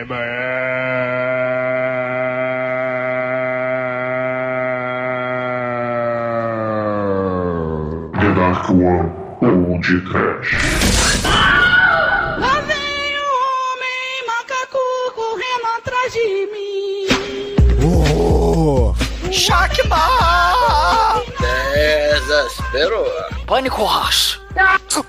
Amanhã. The Dark One ou de Trash. Lá vem o homem macaco correndo atrás de mim. Oh, Shakma! Desespero. Pânico Rocha.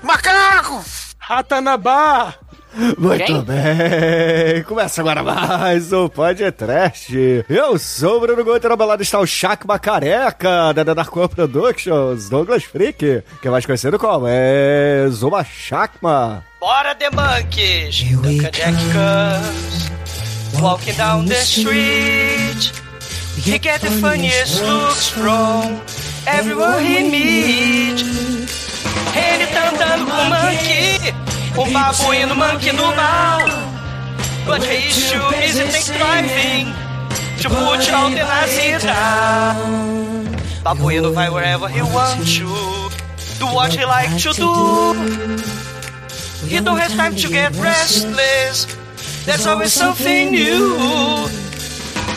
macaco! Ratanabá! Muito Quem? bem, começa agora mais um podcast. Eu sou o Bruno Gomes, na balada está o Chacma Careca, da Dark One Productions, Douglas Freak, que é mais conhecido como é Zuma Chacma. Bora, The Monkeys! Comes, walking down the street. He get the funniest looks from everyone he meet. Ele tá andando com um monkey, um babuíno monkey do mal. But too busy think driving to put all the Nazi down. Babuíno vai wherever he wants to, do what he like to do. He don't have time to get restless. There's always something new.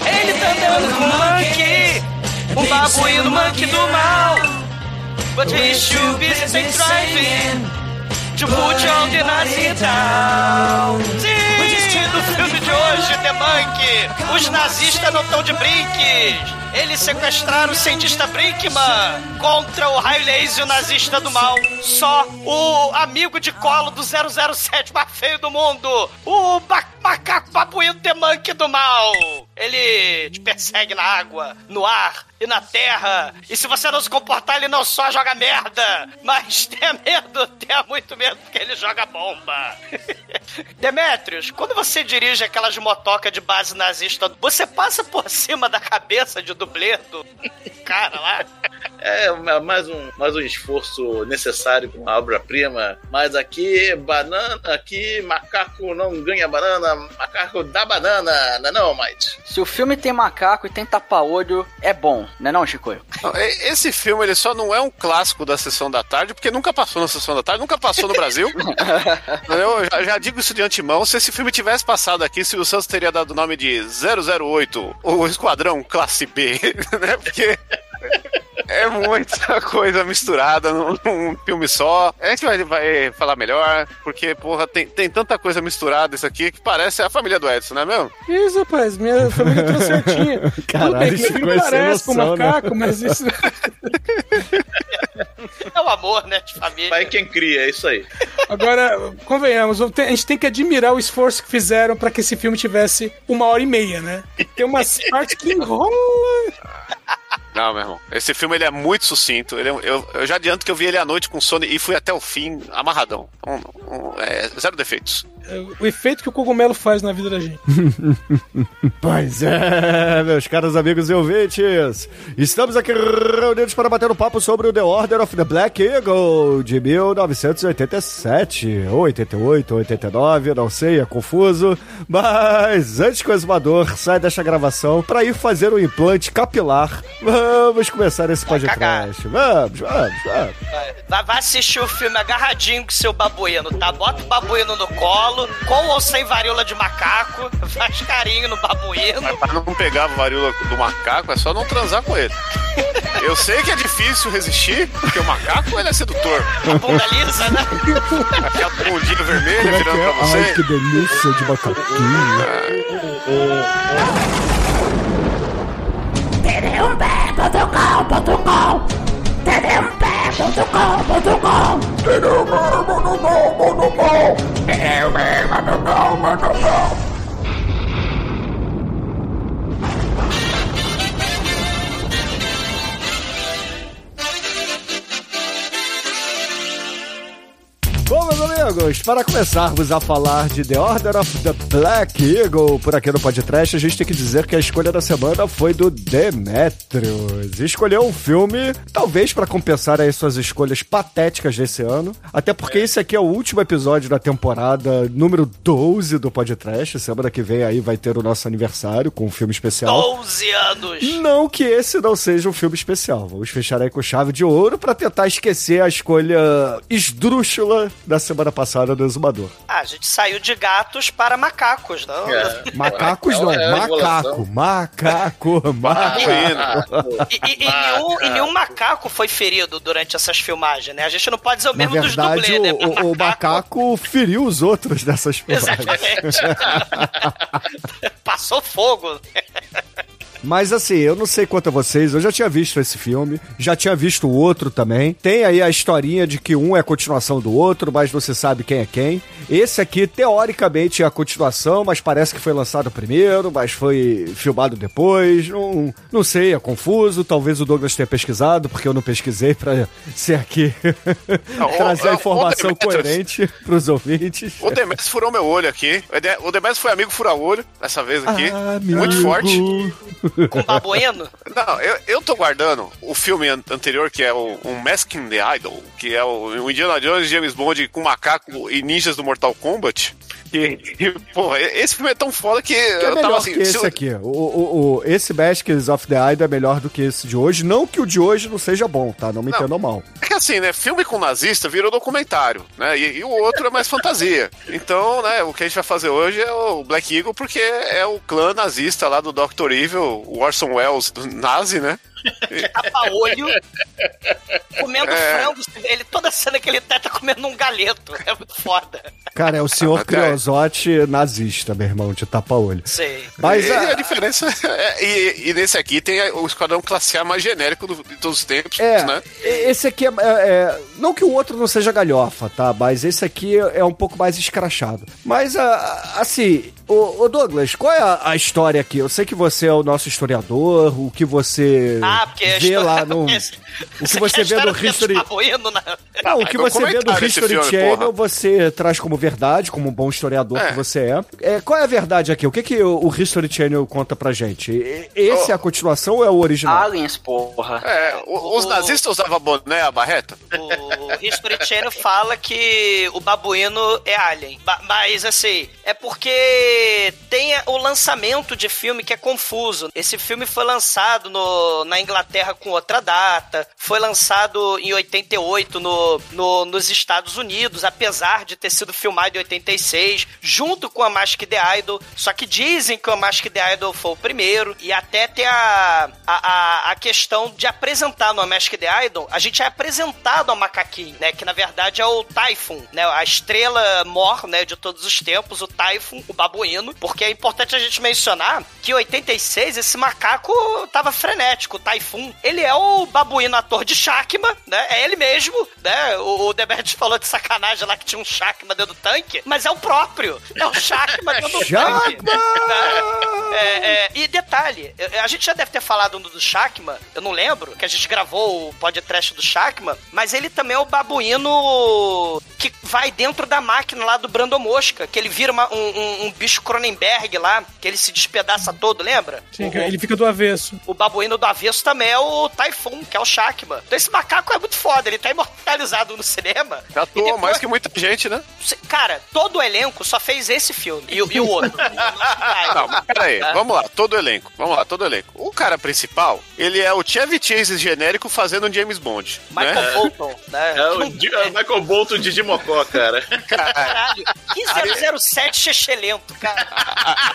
Ele tá andando com um monkey, um babuíno monkey do mal. But he's too busy think driving to put on the Nazi down. Sim, no filme de hoje, The Monkey, os nazistas não estão de brinques. Eles sequestraram o cientista Brinkman contra o raio laser nazista do mal. Só o amigo de colo do 007 mais feio do mundo, o macaco babuíno The Monkey do mal. Ele te persegue na água, no ar e na terra. E se você não se comportar, ele não só joga merda, mas tenha medo, tenha muito medo, porque ele joga bomba. Demetrius, quando você dirige aquelas motoca de base nazista, você passa por cima da cabeça de dublê do cara lá? É mais um, mais um esforço necessário com a obra-prima. Mas aqui, banana, aqui, macaco não ganha banana, macaco dá banana, não é não, Mike? Se o filme tem macaco e tem tapa-olho, é bom, né não, Chico? Esse filme ele só não é um clássico da sessão da tarde, porque nunca passou na sessão da tarde, nunca passou no Brasil. Eu já, já digo isso de antemão. Se esse filme tivesse passado aqui, Silvio Santos teria dado o nome de 008, o Esquadrão Classe B, né? Porque. É muita coisa misturada num, num filme só. A gente vai, vai falar melhor, porque, porra, tem, tem tanta coisa misturada isso aqui que parece a família do Edson, não é mesmo? Isso, rapaz, minha família tá certinha. Tudo bem Caralho, que parece com noção, né? macaco, mas isso. É o amor, né, de família. Pai quem cria, é isso aí. Agora, convenhamos, a gente tem que admirar o esforço que fizeram pra que esse filme tivesse uma hora e meia, né? Tem umas partes que enrola. Não, meu irmão. Esse filme ele é muito sucinto. Ele é- eu, eu já adianto que eu vi ele à noite com sono e fui até o fim amarradão. Um- um- é, zero defeitos. O efeito que o cogumelo faz na vida da gente. Pois é, meus caros amigos e ouvintes, estamos aqui reunidos para bater um papo sobre o The Order of the Black Eagle de 1987, ou 88, ou 89, não sei, é confuso. Mas antes que o exumador saia desta gravação para ir fazer um implante capilar, vamos começar esse podcast. Vamos, vamos, vamos. Vai, vai- vai assistir o filme agarradinho com seu babuíno, tá? Bota o babuíno no colo, com ou sem varíola de macaco, faz carinho no babuíno. Mas pra não pegar a varíola do macaco, é só não transar com ele. Eu sei que é difícil resistir, porque o macaco ele é sedutor. A bunda lisa, né? Aquela bundinha vermelha Como é virando é? pra você. Ai, que delícia de macaquinho. Baixa o seu carro, baixa o carro. Monopol, monopol. Monopol. Bom, meus amigos, para começarmos a falar de The Order of the Black Eagle por aqui no podcast, a gente tem que dizer que a escolha da semana foi do Demetrius. Escolheu um filme, talvez para compensar aí suas escolhas patéticas desse ano, até porque esse aqui é o último episódio da temporada número 12 do podcast. Semana que vem aí vai ter o nosso aniversário com um filme especial. 12 anos. Não que esse não seja um filme especial. Vamos fechar aí com chave de ouro pra tentar esquecer a escolha esdrúxula da semana passada do Exumador. Ah, a gente saiu de gatos para macacos, não? É. Macacos não, É uma macaco, macaco, macaco. E, e- e nenhum, e nenhum macaco foi ferido durante essas filmagens, né? A gente não pode dizer o Na mesmo dos verdade, dublês, né? o, o- o macaco feriu os outros dessas filmagens. Exatamente. Passou fogo. Mas assim, eu não sei quanto a vocês, eu já tinha visto esse filme, já tinha visto o outro também. Tem aí a historinha de que um é a continuação do outro, mas você sabe quem é quem. Esse aqui, teoricamente, é a continuação, mas parece que foi lançado primeiro, mas foi filmado depois. Não, não sei, é confuso. Talvez o Douglas tenha pesquisado, porque eu não pesquisei pra ser aqui Não, o- trazer a informação o coerente pros ouvintes. O Demetrius furou meu olho aqui. O Demetrius foi amigo fura-olho dessa vez aqui. Amigo. Muito forte. Com babuíno. Não, eu, eu tô guardando o filme an- anterior, que é o um Masking the Idol, que é o, o Indiana Jones James Bond com macaco e ninjas do Mortal Kombat. E, e, porra, esse filme é tão foda que, Que é eu tava assim. que se esse eu- aqui. O, o, o- esse Baskets of the Idol é melhor do que esse de hoje. Não que o de hoje não seja bom, tá? Não me Não. entendam mal. É que assim, né? Filme com nazista virou documentário, né? E, e o outro é mais fantasia. Então, né? O que a gente vai fazer hoje é o Black Eagle, porque é o clã nazista lá do Dr. Evil, o Orson Welles do nazi, né? Tapa-olho. Comendo É. frango. Ele, toda cena que ele tá, tá comendo um galeto. É muito foda. Cara, é o senhor Criosote nazista, meu irmão, de tapa-olho. Sei. Mas e, a- a diferença é, e, e nesse aqui tem o Esquadrão Classe A mais genérico do- de todos os tempos, É, né? esse aqui é, é- é- Não que o outro não seja galhofa, tá? Mas esse aqui é um pouco mais escrachado. Mas, ah, assim, ô, ô Douglas, qual é a, a história aqui? Eu sei que você é o nosso historiador, o que você Ah, porque vê história- lá no. O que você vê no History. Não, o que você vê no History filme, Channel, porra. você traz como verdade, como um bom historiador É. que você é. É, Qual é a verdade aqui? O que, que o, o History Channel conta pra gente? Esse é a continuação ou é o original? Aliens, porra. É, o- os O- nazistas usavam boné, a barreta? O History Channel fala que o babuíno é alien. Ba- Mas, assim, é porque tem o lançamento de filme que é confuso. Esse filme foi lançado no- na Inglaterra com outra data, foi lançado em 88 no, no- nos Estados Unidos, apesar de ter sido filmado em 86, junto com a Mask the Idol. Só que dizem que o Mask the Idol foi o primeiro, e até tem a, a, a, a questão de apresentar no Mask the Idol, a gente é apresentado ao macaquinho, né? Que na verdade é o Typhoon, né? A estrela mor, né? De todos os tempos, o Typhoon, o babuíno. Porque é importante a gente mencionar que em 86 esse macaco tava frenético, o Typhoon. Ele é o babuíno ator de Shakma, né? É ele mesmo, né? O, o Demet falou de sacanagem lá que tinha um Shakma dentro do tanque, mas é o próprio. É o Shakma dentro do tanque. É, é, e detalhe, é, a gente já deve ter falado do Shakma, eu não lembro, que a gente gravou o podcast do Shakma, mas ele também é o babuíno que vai dentro da máquina lá do Brando Mosca, que ele vira uma- um, um- um bicho Cronenberg lá, que ele se despedaça todo, lembra? Sim, O- ele fica do avesso. o babuíno do avesso também é o Typhoon, que é o Shakma. Então esse macaco é muito foda, ele tá imortalizado no cinema. Já atuou depois- mais que muita gente, né? Cara, todo o elenco só fez esse filme. E, o- e o outro. Não, mas peraí, Tá? vamos lá, todo o elenco. Vamos lá, todo o elenco. O cara principal, ele é o Chevy Chase genérico fazendo um James Bond. Michael né? Bolton, né? É o é o Michael Bolton de Dimocó, cara. Caralho, 1507 Chechelento,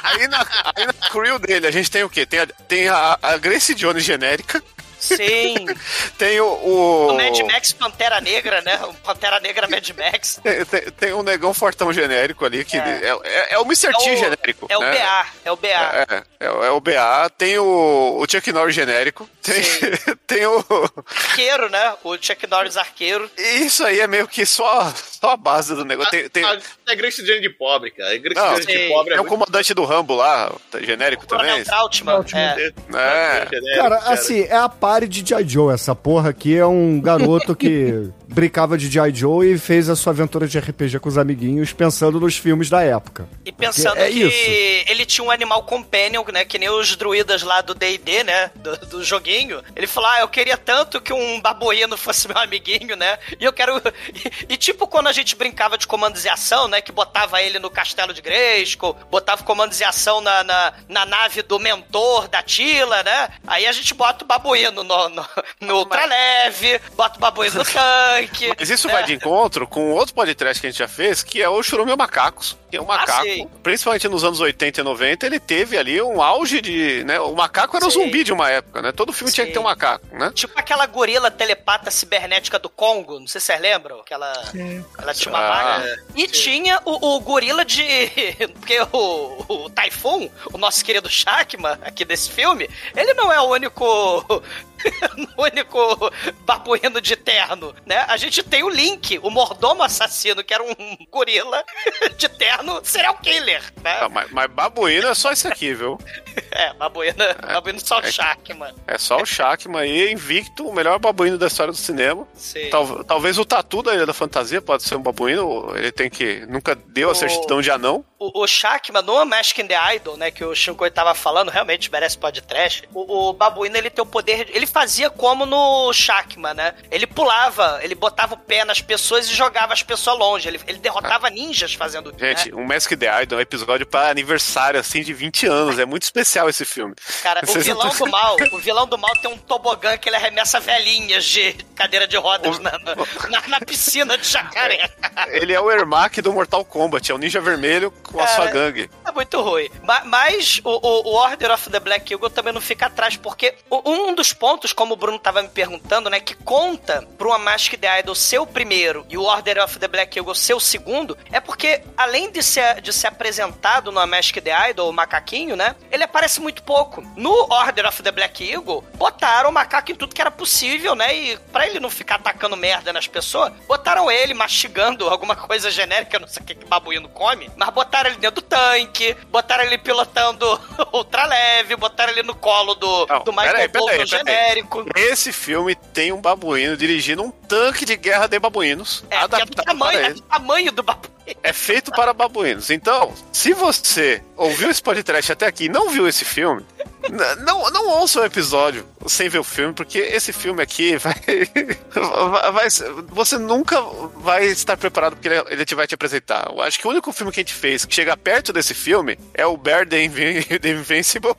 Aí na, aí na crew dele, a gente tem o quê? Tem a, tem a, a Grace Jones genérica, Sim. tem o. O, O Mad Max Pantera Negra, né? O Pantera Negra Mad Max. Tem, tem, tem um negão fortão genérico ali, que É. é, é, é o Mr. T É o, genérico. é o né? BA, é o BA. É, é, é o BA, tem o, o Chuck Norris genérico, tem, tem o. Arqueiro, né? O Chuck Norris arqueiro. Isso aí é meio que só, só a base do negócio. Tem, tem, A, a Grace Jane de pobre, cara. A Grace Não, Jane de sim. pobre é o muito comandante do Rambo lá, tá genérico Coronel também. Trautmann. É. É. Cara, assim, é a pare de G.I. Joe. Essa porra aqui é um garoto que brincava de G.I. Joe e fez a sua aventura de RPG com os amiguinhos pensando nos filmes da época. E pensando É que isso. ele tinha um animal companion, né? Que nem os druidas lá do D&D, né? Do, do joguinho. Ele falou, ah, eu queria tanto que um babuíno fosse meu amiguinho, né? E eu quero... E, e tipo quando a gente brincava de comandos de ação, né? Que botava ele no castelo de Grayskull, botava comandos de ação na, na, na nave do mentor da Tila, né? Aí a gente bota o babuíno no, no, no ultraleve, bota o babuíno no tanque, tanque. Mas isso vai de encontro com outro podcast que a gente já fez, que é o Churume Macacos. Que é um macaco, sim. principalmente nos anos 80 e 90, ele teve ali um auge de. Né, o macaco era o Sim. zumbi de uma época, né? Todo filme tinha que ter um Sim. macaco, né? Tipo aquela gorila telepata cibernética do Congo, não sei se vocês lembram, que ela, ela tinha uma Ah. E tinha o, o gorila de... Porque o, o Typhoon, o nosso querido Shakma, aqui desse filme, ele não é o único... o único babuíno de terno, né? A gente tem o Link, o mordomo assassino, que era um gorila de terno serial killer, né? Ah, mas, mas babuíno é só esse aqui, viu? É, babuíno, babuíno só o Shakma. É só o Shakman aí, invicto, o melhor babuíno da história do cinema. Sim. Tal- talvez o tatu da Ilha da Fantasia pode ser um babuíno, ele tem que. Nunca deu a O- certidão de anão. O, o Shakma, no Mask in the Idol, né, que o Shinkoi tava falando, realmente merece podcast. O, o babuíno, ele tem o poder. de- Ele fazia como no Shakma, né? Ele pulava, ele botava o pé nas pessoas e jogava as pessoas longe. Ele, ele derrotava ninjas fazendo Gente, né? um Mask the Idol é um episódio para aniversário, assim, de 20 anos. É muito especial esse filme. Cara, o Vocês não vilão tão- do mal, o vilão do mal tem um tobogã que ele arremessa velhinhas de cadeira de rodas O- na, na, na- na piscina de jacaré. Ele é o Ermac do Mortal Kombat, é o ninja vermelho com a Cara, sua gangue. É muito ruim. Ma- Mas o, o- o Order of the Black Eagle também não fica atrás, porque o- um dos pontos, como o Bruno tava me perguntando, né, que conta pra uma Mask the Idol ser o primeiro e o Order of the Black Eagle ser o segundo, é porque, além de ser, de ser apresentado no Mask the Idol, o macaquinho, né, ele aparece muito pouco. No Order of the Black Eagle, botaram o macaco em tudo que era possível, né, e pra ele não ficar atacando merda nas pessoas, botaram ele mastigando alguma coisa genérica, eu não sei o que que babuíno come, mas botaram ele dentro do tanque, botaram ele pilotando ultraleve, botaram ele no colo do, Não, do Michael peraí, peraí, Bolton peraí. Genérico. Esse filme tem um babuíno dirigindo um tanque de guerra de babuínos. É, que é adaptado tamanho, para é ele. do tamanho do babuíno. É feito para babuínos. Então, se você ouviu esse podcast até aqui e não viu esse filme, não, não ouça o episódio sem ver o filme, porque esse filme aqui vai, vai- Você nunca vai estar preparado porque ele, ele te vai te apresentar. Eu acho que o único filme que a gente fez que chega perto desse filme é o Bear the, Invi- the Invincible,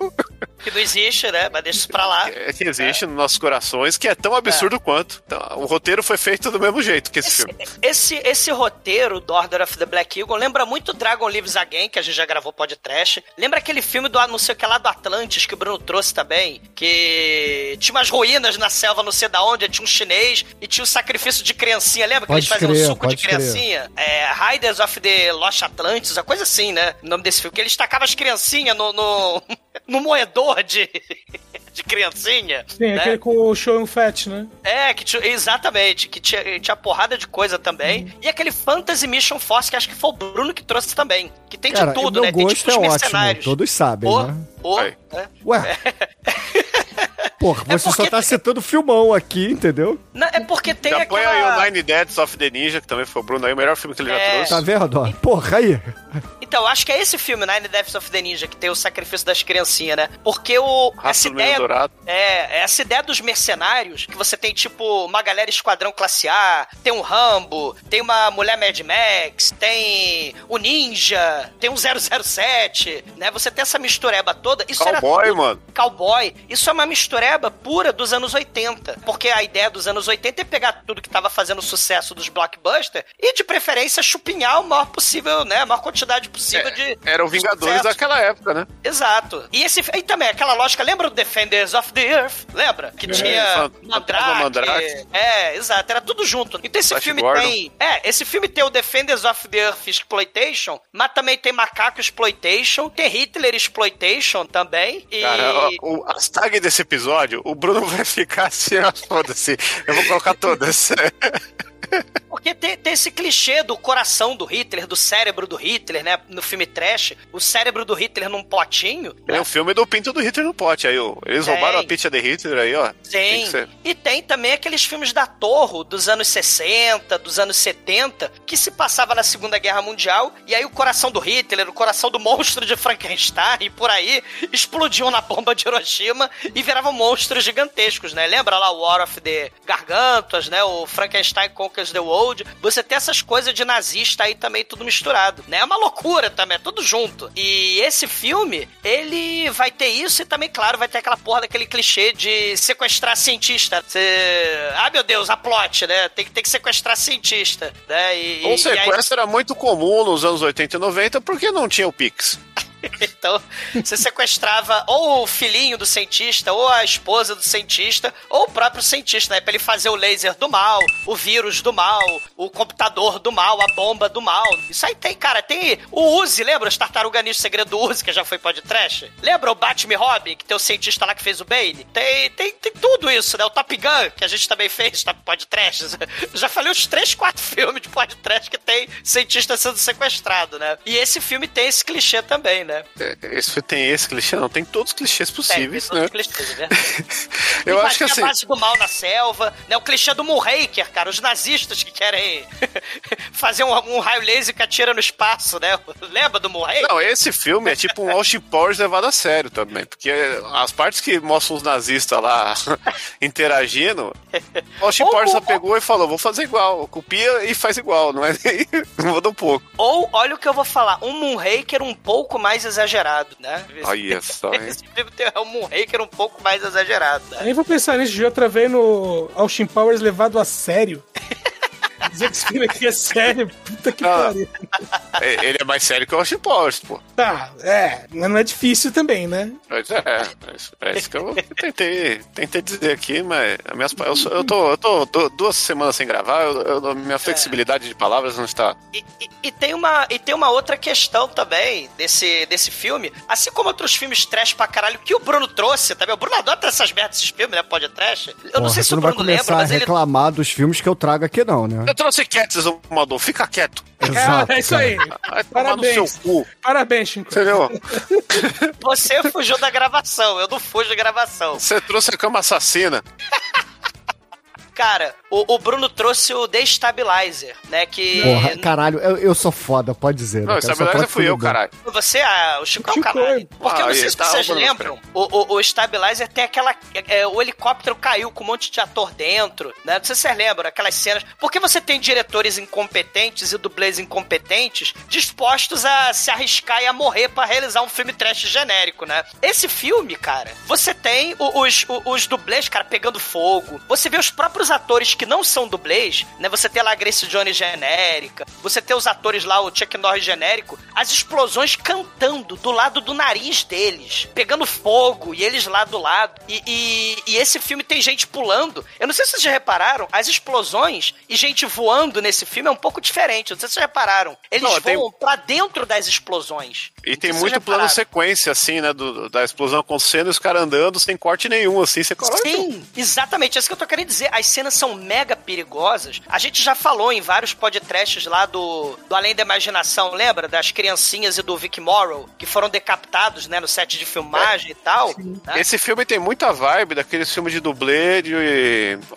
Que não existe, né? Mas deixa isso pra lá. que existe nos nossos corações, que é tão absurdo quanto. Então, o roteiro foi feito do mesmo jeito que esse Esse, filme. esse, esse roteiro do Order of the Black Eagle lembra muito Dragon Lives Again, que a gente já gravou podcast. Lembra aquele filme do não sei o que lá do Atlantis, que o Bruno trouxe também? Que tinha umas ruínas na selva, não sei da onde, tinha um chinês e tinha o sacrifício de criancinha. Lembra que Pode eles faziam crer, suco de criancinha? É, Riders of the Lost Atlantis, a coisa assim, né? O nome desse filme. Que eles tacavam as criancinhas no, no, no moedor de, de criancinha. Sim, né? aquele com o show Fat, né? É, que tinha, exatamente, que tinha, tinha porrada de coisa também. E aquele Fantasy Mission Force, que acho que foi o Bruno que trouxe também. Que tem Cara, de tudo, meu né? Tem gosto tipo os é ótimo, mercenários. todos sabem, Ô, né? Ô, Aí. é. Ué. Porra, É você só porque- tá citando filmão aqui, entendeu? Não, é porque tem Já põe aquela... aí o Nine Deaths of the Ninja, que também foi o Bruno aí, o melhor filme que ele já É. trouxe. Tá vendo? ó? Porra, aí. Então, acho que é esse filme, Nine Deaths of the Ninja, que tem o sacrifício das criancinhas, né? Porque o... Raça essa ideia... Dourado. É, essa ideia dos mercenários, que você tem, tipo, uma galera esquadrão classe A, tem um Rambo, tem uma mulher Mad Max, tem o Ninja, tem um 007, né? Você tem essa mistureba toda. Isso era Cowboy, tudo- mano. Cowboy. Isso é uma mistureba pura dos anos 80. Porque a ideia dos anos 80 é pegar tudo que tava fazendo sucesso dos blockbusters e, de preferência, chupinhar o maior possível, né? A maior quantidade possível É, de. Era o de Vingadores sucesso. daquela época, né? Exato. E esse e também aquela lógica, lembra do Defenders of the Earth? Lembra? Que tinha Fan- Mandrake. Mandrake. É, exato, era tudo junto. Então esse Flash filme Gordon. tem, é, esse filme tem o Defenders of the Earth Exploitation, mas também tem Macaco Exploitation, tem Hitler Exploitation também e Cara, o, as tags desse episódio, o Bruno vai ficar assim, foda-se. Eu vou colocar todas. Porque tem, tem esse clichê do coração do Hitler, do cérebro do Hitler, né? No filme trash, o cérebro do Hitler num potinho. É o filme do Pinto do Hitler no pote. Aí, ó, eles Tem. roubaram a pizza de Hitler aí, ó. Tem Tem. E tem também aqueles filmes da Torre dos anos 60, dos anos 70, que se passava na Segunda Guerra Mundial, e aí o coração do Hitler, o coração do monstro de Frankenstein e por aí explodiam na bomba de Hiroshima e viravam monstros gigantescos, né? Lembra lá o War of the Gargantas, né? O Frankenstein Conquers the World. Code, você tem essas coisas de nazista aí também tudo misturado, né? É uma loucura também, é tudo junto. E esse filme, ele vai ter isso e também, claro, vai ter aquela porra daquele clichê de sequestrar cientista. Você... Ah, meu Deus, a plot, né? Tem que, tem que sequestrar cientista, né? E, O e aí- sequestro era muito comum nos anos 80 e 90 porque não tinha o Pix. Então, você sequestrava ou o filhinho do cientista, ou a esposa do cientista, ou o próprio cientista, né? Pra ele fazer o laser do mal, o vírus do mal, o computador do mal, a bomba do mal. Isso aí tem, cara, tem o Uzi, lembra? Os Tartaruga Ninja, segredo do Uzi, que já foi podcast? Lembra o Batman Robin, que tem o cientista lá que fez o Bane? Tem, tem, tem tudo isso, né? O Top Gun, que a gente também fez, tá podcast. Já falei os três, quatro filmes de podcast que tem cientista sendo sequestrado, né? E esse filme tem esse clichê também, né? É, Esse, tem esse clichê, não, tem todos os clichês possíveis, Tem, né? tem todos os clichês, é verdade. Eu acho que assim. a base do mal na selva, né? O clichê do Moonraker, cara. Os nazistas que querem fazer um, um raio laser que atira no espaço, né? Lembra do Moonraker? Não, esse filme é tipo um Austin Powers levado a sério também, porque as partes que mostram os nazistas lá interagindo, o Austin Powers só ou- pegou e falou, vou fazer igual, copia e faz igual, não é muda um pouco. Ou, olha o que eu vou falar, um Moonraker um pouco mais exagerado, né? Olha só, hein? Esse filme tem um Moonraker um pouco mais exagerado, né? Nem vou pensar nisso de outra vez no Austin Powers levado a sério. Dizer que esse filme aqui é sério, puta que Ah. pariu. É, Ele é mais sério que o Austin Powers, pô. Tá, é, mas não é difícil também, né? Mas é, é isso- é isso que eu tentei, tentei dizer aqui, mas as minhas, eu, sou- eu tô, eu tô du- duas semanas sem gravar, eu, eu- minha flexibilidade de palavras não está. E, e- e tem uma, e tem uma outra questão também desse, desse filme, assim como outros filmes trash pra caralho, que o Bruno trouxe também. O Bruno adora essas merdas desses filmes, né? Pode trash. Eu não Porra, sei se o não vai Bruno lembra, começar a mas ele reclamar dos filmes que eu trago aqui, não, né? Eu trouxe quieto, Amador, fica quieto. Exato. é isso aí. Vai tomar no seu Parabéns. cu, Parabéns, Chico. entendeu? Você fugiu da gravação, eu não fujo da gravação. Você trouxe a cama assassina. Cara, o, o Bruno trouxe o Destabilizer, né? Que. Porra, caralho, eu, eu sou foda, pode dizer. Não, né, stabilizer fui eu, caralho. Você, ah, o Chico é o Chico caralho. Porque eu não Ah, sei se tá, vocês lembram, o, o, o Stabilizer tem aquela. é, o helicóptero caiu com um monte de ator dentro, né? Não sei se vocês lembram, aquelas cenas. Porque você tem diretores incompetentes e dublês incompetentes dispostos a se arriscar e a morrer pra realizar um filme trash genérico, né? Esse filme, cara, você tem os, o- os dublês, cara, pegando fogo. Você vê os próprios atores que não são dublês, né? Você tem lá a Grace Jones genérica, você tem os atores lá, o Chuck Norris genérico, as explosões cantando do lado do nariz deles, pegando fogo, e eles lá do lado. E, e- e esse filme tem gente pulando. Eu não sei se vocês já repararam, as explosões e gente voando nesse filme é um pouco diferente. Não sei se vocês repararam. Eles Não, tem- voam pra dentro das explosões. E tem muito plano sequência, assim, né? do- da explosão acontecendo e os caras andando sem corte nenhum, assim. Você coloca. Sim, exatamente. É isso que eu tô querendo dizer. As cenas são mega perigosas. A gente já falou em vários podcasts lá do, do Além da Imaginação, lembra? Das criancinhas e do Vic Morrow, que foram decapitados, né, no set de filmagem e tal. né? Esse filme tem muita vibe daqueles filmes de dublê de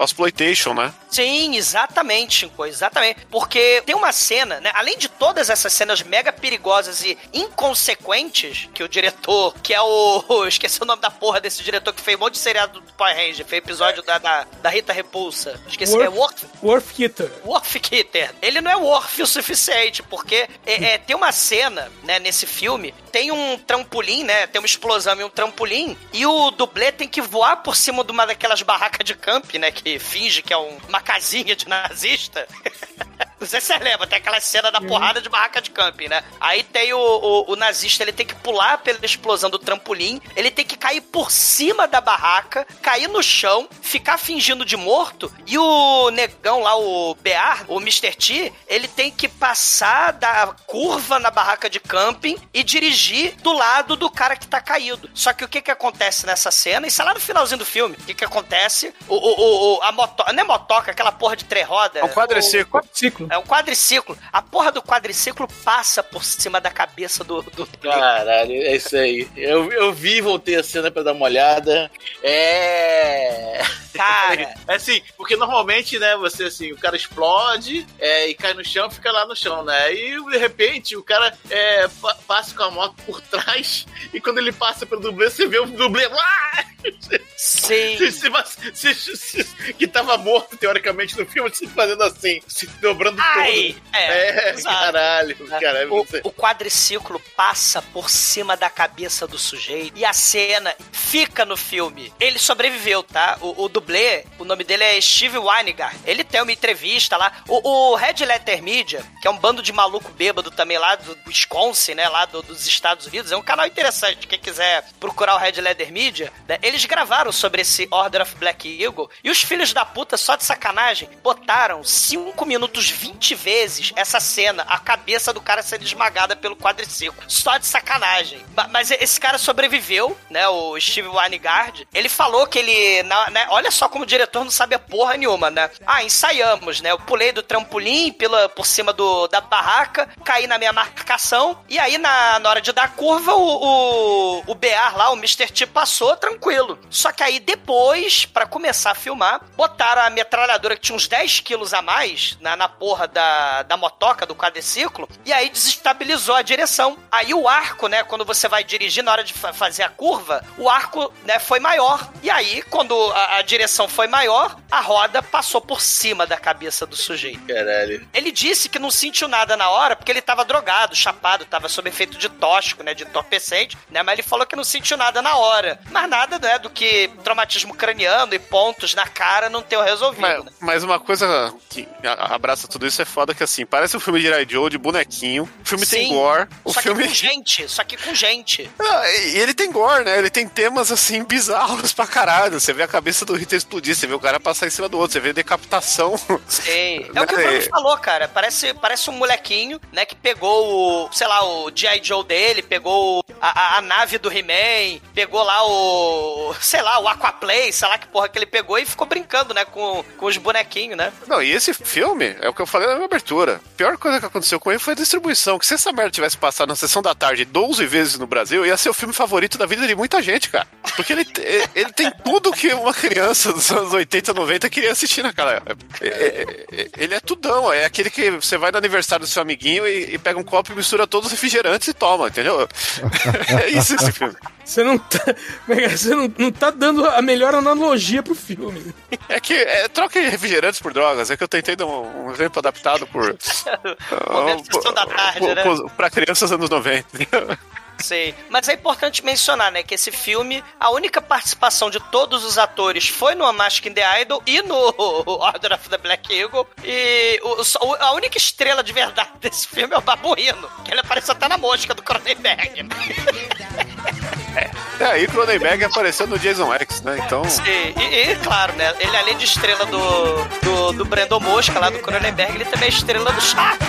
exploitation, né? Sim, exatamente, Chico, exatamente. Porque tem uma cena, né? Além de todas essas cenas mega perigosas e inconsequentes, que o diretor, que é o. Esqueci o nome da porra desse diretor que fez um monte de seriado do Power Ranger, fez episódio da, da, da Rita Repulsa. Esqueci, é Worf, Worth Kitter. Worf Kitter. Ele não é Worf o suficiente, porque é, é, tem uma cena, né, nesse filme, tem um trampolim, né, tem uma explosão e um trampolim, e o dublê tem que voar por cima de uma daquelas barracas de camp, né, que finge que é um- uma casinha de nazista. Sei se você lembra, tem aquela cena da porrada de barraca de camping, né? Aí tem o, o, o nazista, ele tem que pular pela explosão do trampolim, ele tem que cair por cima da barraca, cair no chão, ficar fingindo de morto, e o negão lá, o Bear, o Mr. T, ele tem que passar da curva na barraca de camping e dirigir do lado do cara que tá caído. Só que o que que acontece nessa cena? Isso é lá no finalzinho do filme. O que que acontece? O, o, o, o- a moto... Não é motoca, aquela porra de três rodas. É um quadriciclo. Ciclo. É um quadriciclo. A porra do quadriciclo passa por cima da cabeça do. do... Caralho, é isso aí. Eu, eu vi, voltei a cena pra dar uma olhada. É. Cara. É assim, porque normalmente, né, você assim, o cara explode é, e cai no chão, fica lá no chão, né? E de repente o cara é, pa- passa com a moto por trás e quando ele passa pelo dublê, você vê o dublê lá! Sim. Se- se- se- se- que tava morto, teoricamente, no filme, se fazendo assim, se dobrando Ai, todo. é, É, caralho, caralho. O, você- o quadriciclo passa por cima da cabeça do sujeito e a cena fica no filme. Ele sobreviveu, tá? O, o dublê, o nome dele é Steve Weiniger. Ele tem uma entrevista lá. O, o Red Letter Media, que é um bando de maluco bêbado também lá do Wisconsin, né? Lá do- dos Estados Unidos. É um canal interessante. Quem quiser procurar o Red Letter Media, né, eles gravaram sobre esse Order of Black Eagle e os filhos da puta, só de sacanagem, botaram 5 minutos 20 vezes essa cena, a cabeça do cara sendo esmagada pelo quadriciclo. Só de sacanagem. Ma- Mas esse cara sobreviveu, né? O Steve Weingard. Ele falou que ele. né, olha só como o diretor não sabe a porra nenhuma, né? Ah, ensaiamos, né? Eu pulei do trampolim pela, por cima do, da barraca, caí na minha marcação, e aí na, na hora de dar curva, o, o, o BR lá, o Mr. T, passou tranquilo. Só que aí depois, pra começar a filmar, botaram a metralhadora que tinha uns 10 quilos a mais na, na porra da, da motoca, do quadriciclo, e aí desestabilizou a direção. Aí o arco, né, quando você vai dirigir na hora de fa- fazer a curva, o arco, né, foi maior. E aí, quando a, a direção foi maior, a roda passou por cima da cabeça do sujeito. Caralho. Ele disse que não sentiu nada na hora porque ele tava drogado, chapado, tava sob efeito de tóxico, né, de entorpecente, né, mas ele falou que não sentiu nada na hora. Mas nada, né, do que traumatismo craniano e pontos na cara não ter resolvido, Mas, né? mas uma coisa que abraça tudo isso é foda que assim, parece um filme de Rai Joe, de bonequinho. O filme tem Sim, gore. O só filme. que com gente, só que com gente. Ah, e ele tem gore, né? Ele tem temas assim bizarros pra caralho. Você vê a cabeça do Rita explodir, você vê o cara passar em cima do outro, você vê decapitação. Sim. É o que o É. Bruno falou, cara. Parece, parece um molequinho, né, que pegou o, sei lá, o G.I. Joe dele, pegou a, a- a nave do He-Man, pegou lá o, sei lá, o Aquaplay, sei lá que porra que ele pegou e ficou brincando, né, com, com os bonequinhos, né? Não, e esse filme, é o que eu falei na minha abertura. A pior coisa que aconteceu com ele foi a distribuição. Que se essa merda tivesse passado na sessão da tarde 12 vezes no Brasil, ia ser o filme favorito da vida de muita gente, cara. Porque ele, te- ele tem tudo que uma criança dos anos 80, 90 queria assistir naquela época. É- é- é- Ele é tudão, é aquele que você vai no aniversário do seu amiguinho e, e pega um copo e mistura todos os refrigerantes e toma, entendeu? É isso esse filme. Você não tá, você não, não tá dando a melhor analogia pro filme. É que é, troca refrigerantes por drogas, é que eu tentei dar um, um exemplo adaptado por. Momento sessão da tarde, por- né? por- Pra crianças anos 90. entendeu? Sei. Mas é importante mencionar, né, que esse filme, a única participação de todos os atores foi no Mask the Idol e no Order of the Black Eagle. E o- a única estrela de verdade desse filme é o Babuíno, que ele apareceu até na mosca do Cronenberg. É, aí Cronenberg apareceu no Jason X, né? Então. E, e- e, claro, né, ele além de estrela do, do, do Brandon Mosca lá do Cronenberg, ele também é estrela do Sharkman,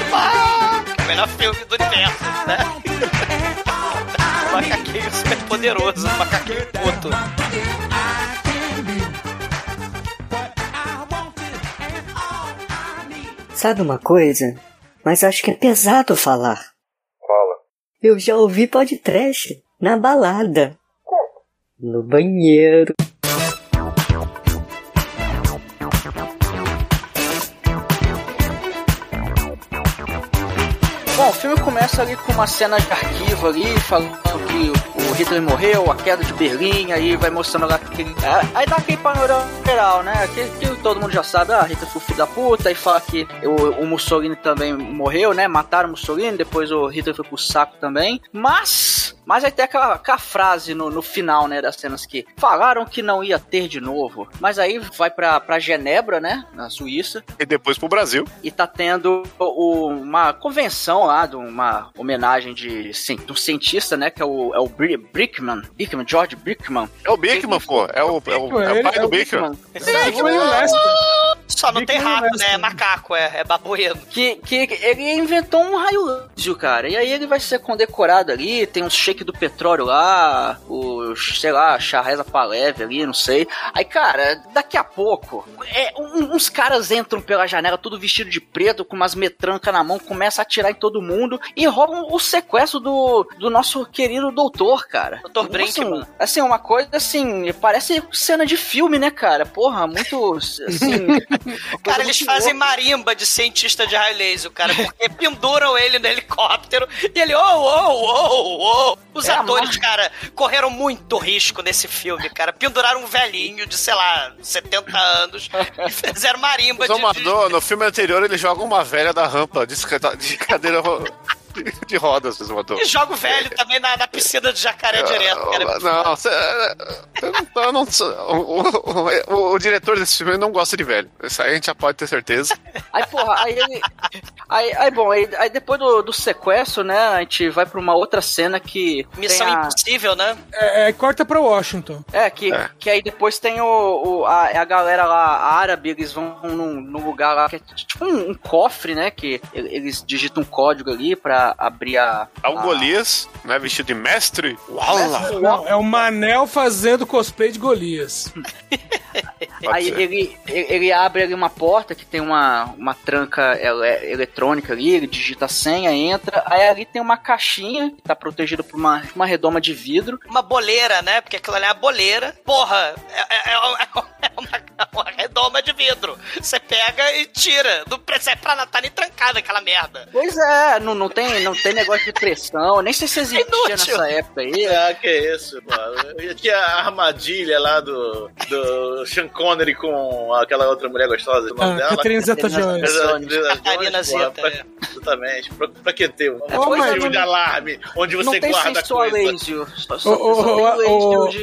que é o melhor filme do universo, né? macaquinho super poderoso, macaquinho puto. Sabe uma coisa? Mas acho que é pesado falar. Fala. Eu já ouvi podcast na balada. No banheiro. Bom, o filme começa ali com uma cena de arquivo ali, falando que o Hitler morreu, a queda de Berlim, aí vai mostrando lá aquele. ah, Aí dá aquele panorama geral, né? Que, que todo mundo já sabe, ah, Hitler foi filho da puta, aí fala que o, o Mussolini também morreu, né? Mataram o Mussolini, depois o Hitler foi pro saco também. Mas. Mas aí tem aquela, aquela frase no, no final, né, das cenas que falaram que não ia ter de novo. Mas aí vai pra, pra Genebra, né? Na Suíça E depois pro Brasil. e tá tendo o- uma convenção lá, de uma homenagem de, cien- de um cientista, né? Que é o, é o Bri- Brickman, Brickman, George Brickman. É o Bickman, pô. É o, é o, é o pai do Bickman. Ele foi o mestre. Só não tem rato, né? É macaco, é, é babuíno. Que, que ele inventou um raio laser, cara. E aí ele vai ser condecorado ali, tem um shake do petróleo lá, o sei lá, chá reza pra leve ali, não sei. Aí, cara, daqui a pouco, é, um- uns caras entram pela janela, tudo vestido de preto, com umas metrancas na mão, começa a atirar em todo mundo e roubam o sequestro do, do nosso querido doutor, cara. Dr. Brinkman. Assim, assim, uma coisa assim, parece cena de filme, né, cara? Porra, muito. Assim. Cara, eles fazem louca. marimba de cientista de raio laser, cara, porque penduram ele no helicóptero e ele, oh, oh, oh, oh. Os É, atores, cara, correram muito risco nesse filme, cara. Penduraram um velhinho de, sei lá, 70 anos e fizeram marimba O de, de, no filme anterior, ele joga uma velha da rampa de, de cadeira de, rodas, o Zomador. E joga o velho também na, na piscina de jacaré direto, cara. Não, cê- eu não, o, o- o- diretor desse filme não gosta de velho. Isso aí a gente já pode ter certeza. Aí, porra, aí ele. Aí, aí bom, aí, aí depois do, do sequestro, né, a gente vai pra uma outra cena que. Missão a- impossível, né? É, é, corta pra Washington. É, que, É. que aí depois tem o, o- a, a galera lá árabe, eles vão num, num lugar lá que é tipo um, um cofre, né? Que eles digitam um código ali pra abrir a. Há um a- Golias, né, vestido de mestre. Uala! Não, é o Manel fazendo cosplay de Golias. Aí ele, ele, ele abre ali uma porta que tem uma, uma tranca ele- eletrônica ali, ele digita a senha, entra. Aí ali tem uma caixinha que tá protegida por uma, uma redoma de vidro. Uma boleira, né? Porque aquilo ali é uma boleira. Porra, é, é- é uma, é uma- uma redoma de vidro. Você pega e tira. Não precisa pra não tá nem trancada aquela merda. Pois é, não, não, tem, não tem negócio de pressão, nem sei se existia Inútil. nessa época aí. Ah, que isso, mano. E tinha a armadilha lá do, do Sean Connery com aquela outra mulher gostosa. o nome Ah, dela? Catarina Zeta-Jones. Catarina Zeta, pra- é. Exatamente. Pra, pra que ter um É, é, não- de alarme onde você guarda coisa? laser. Só,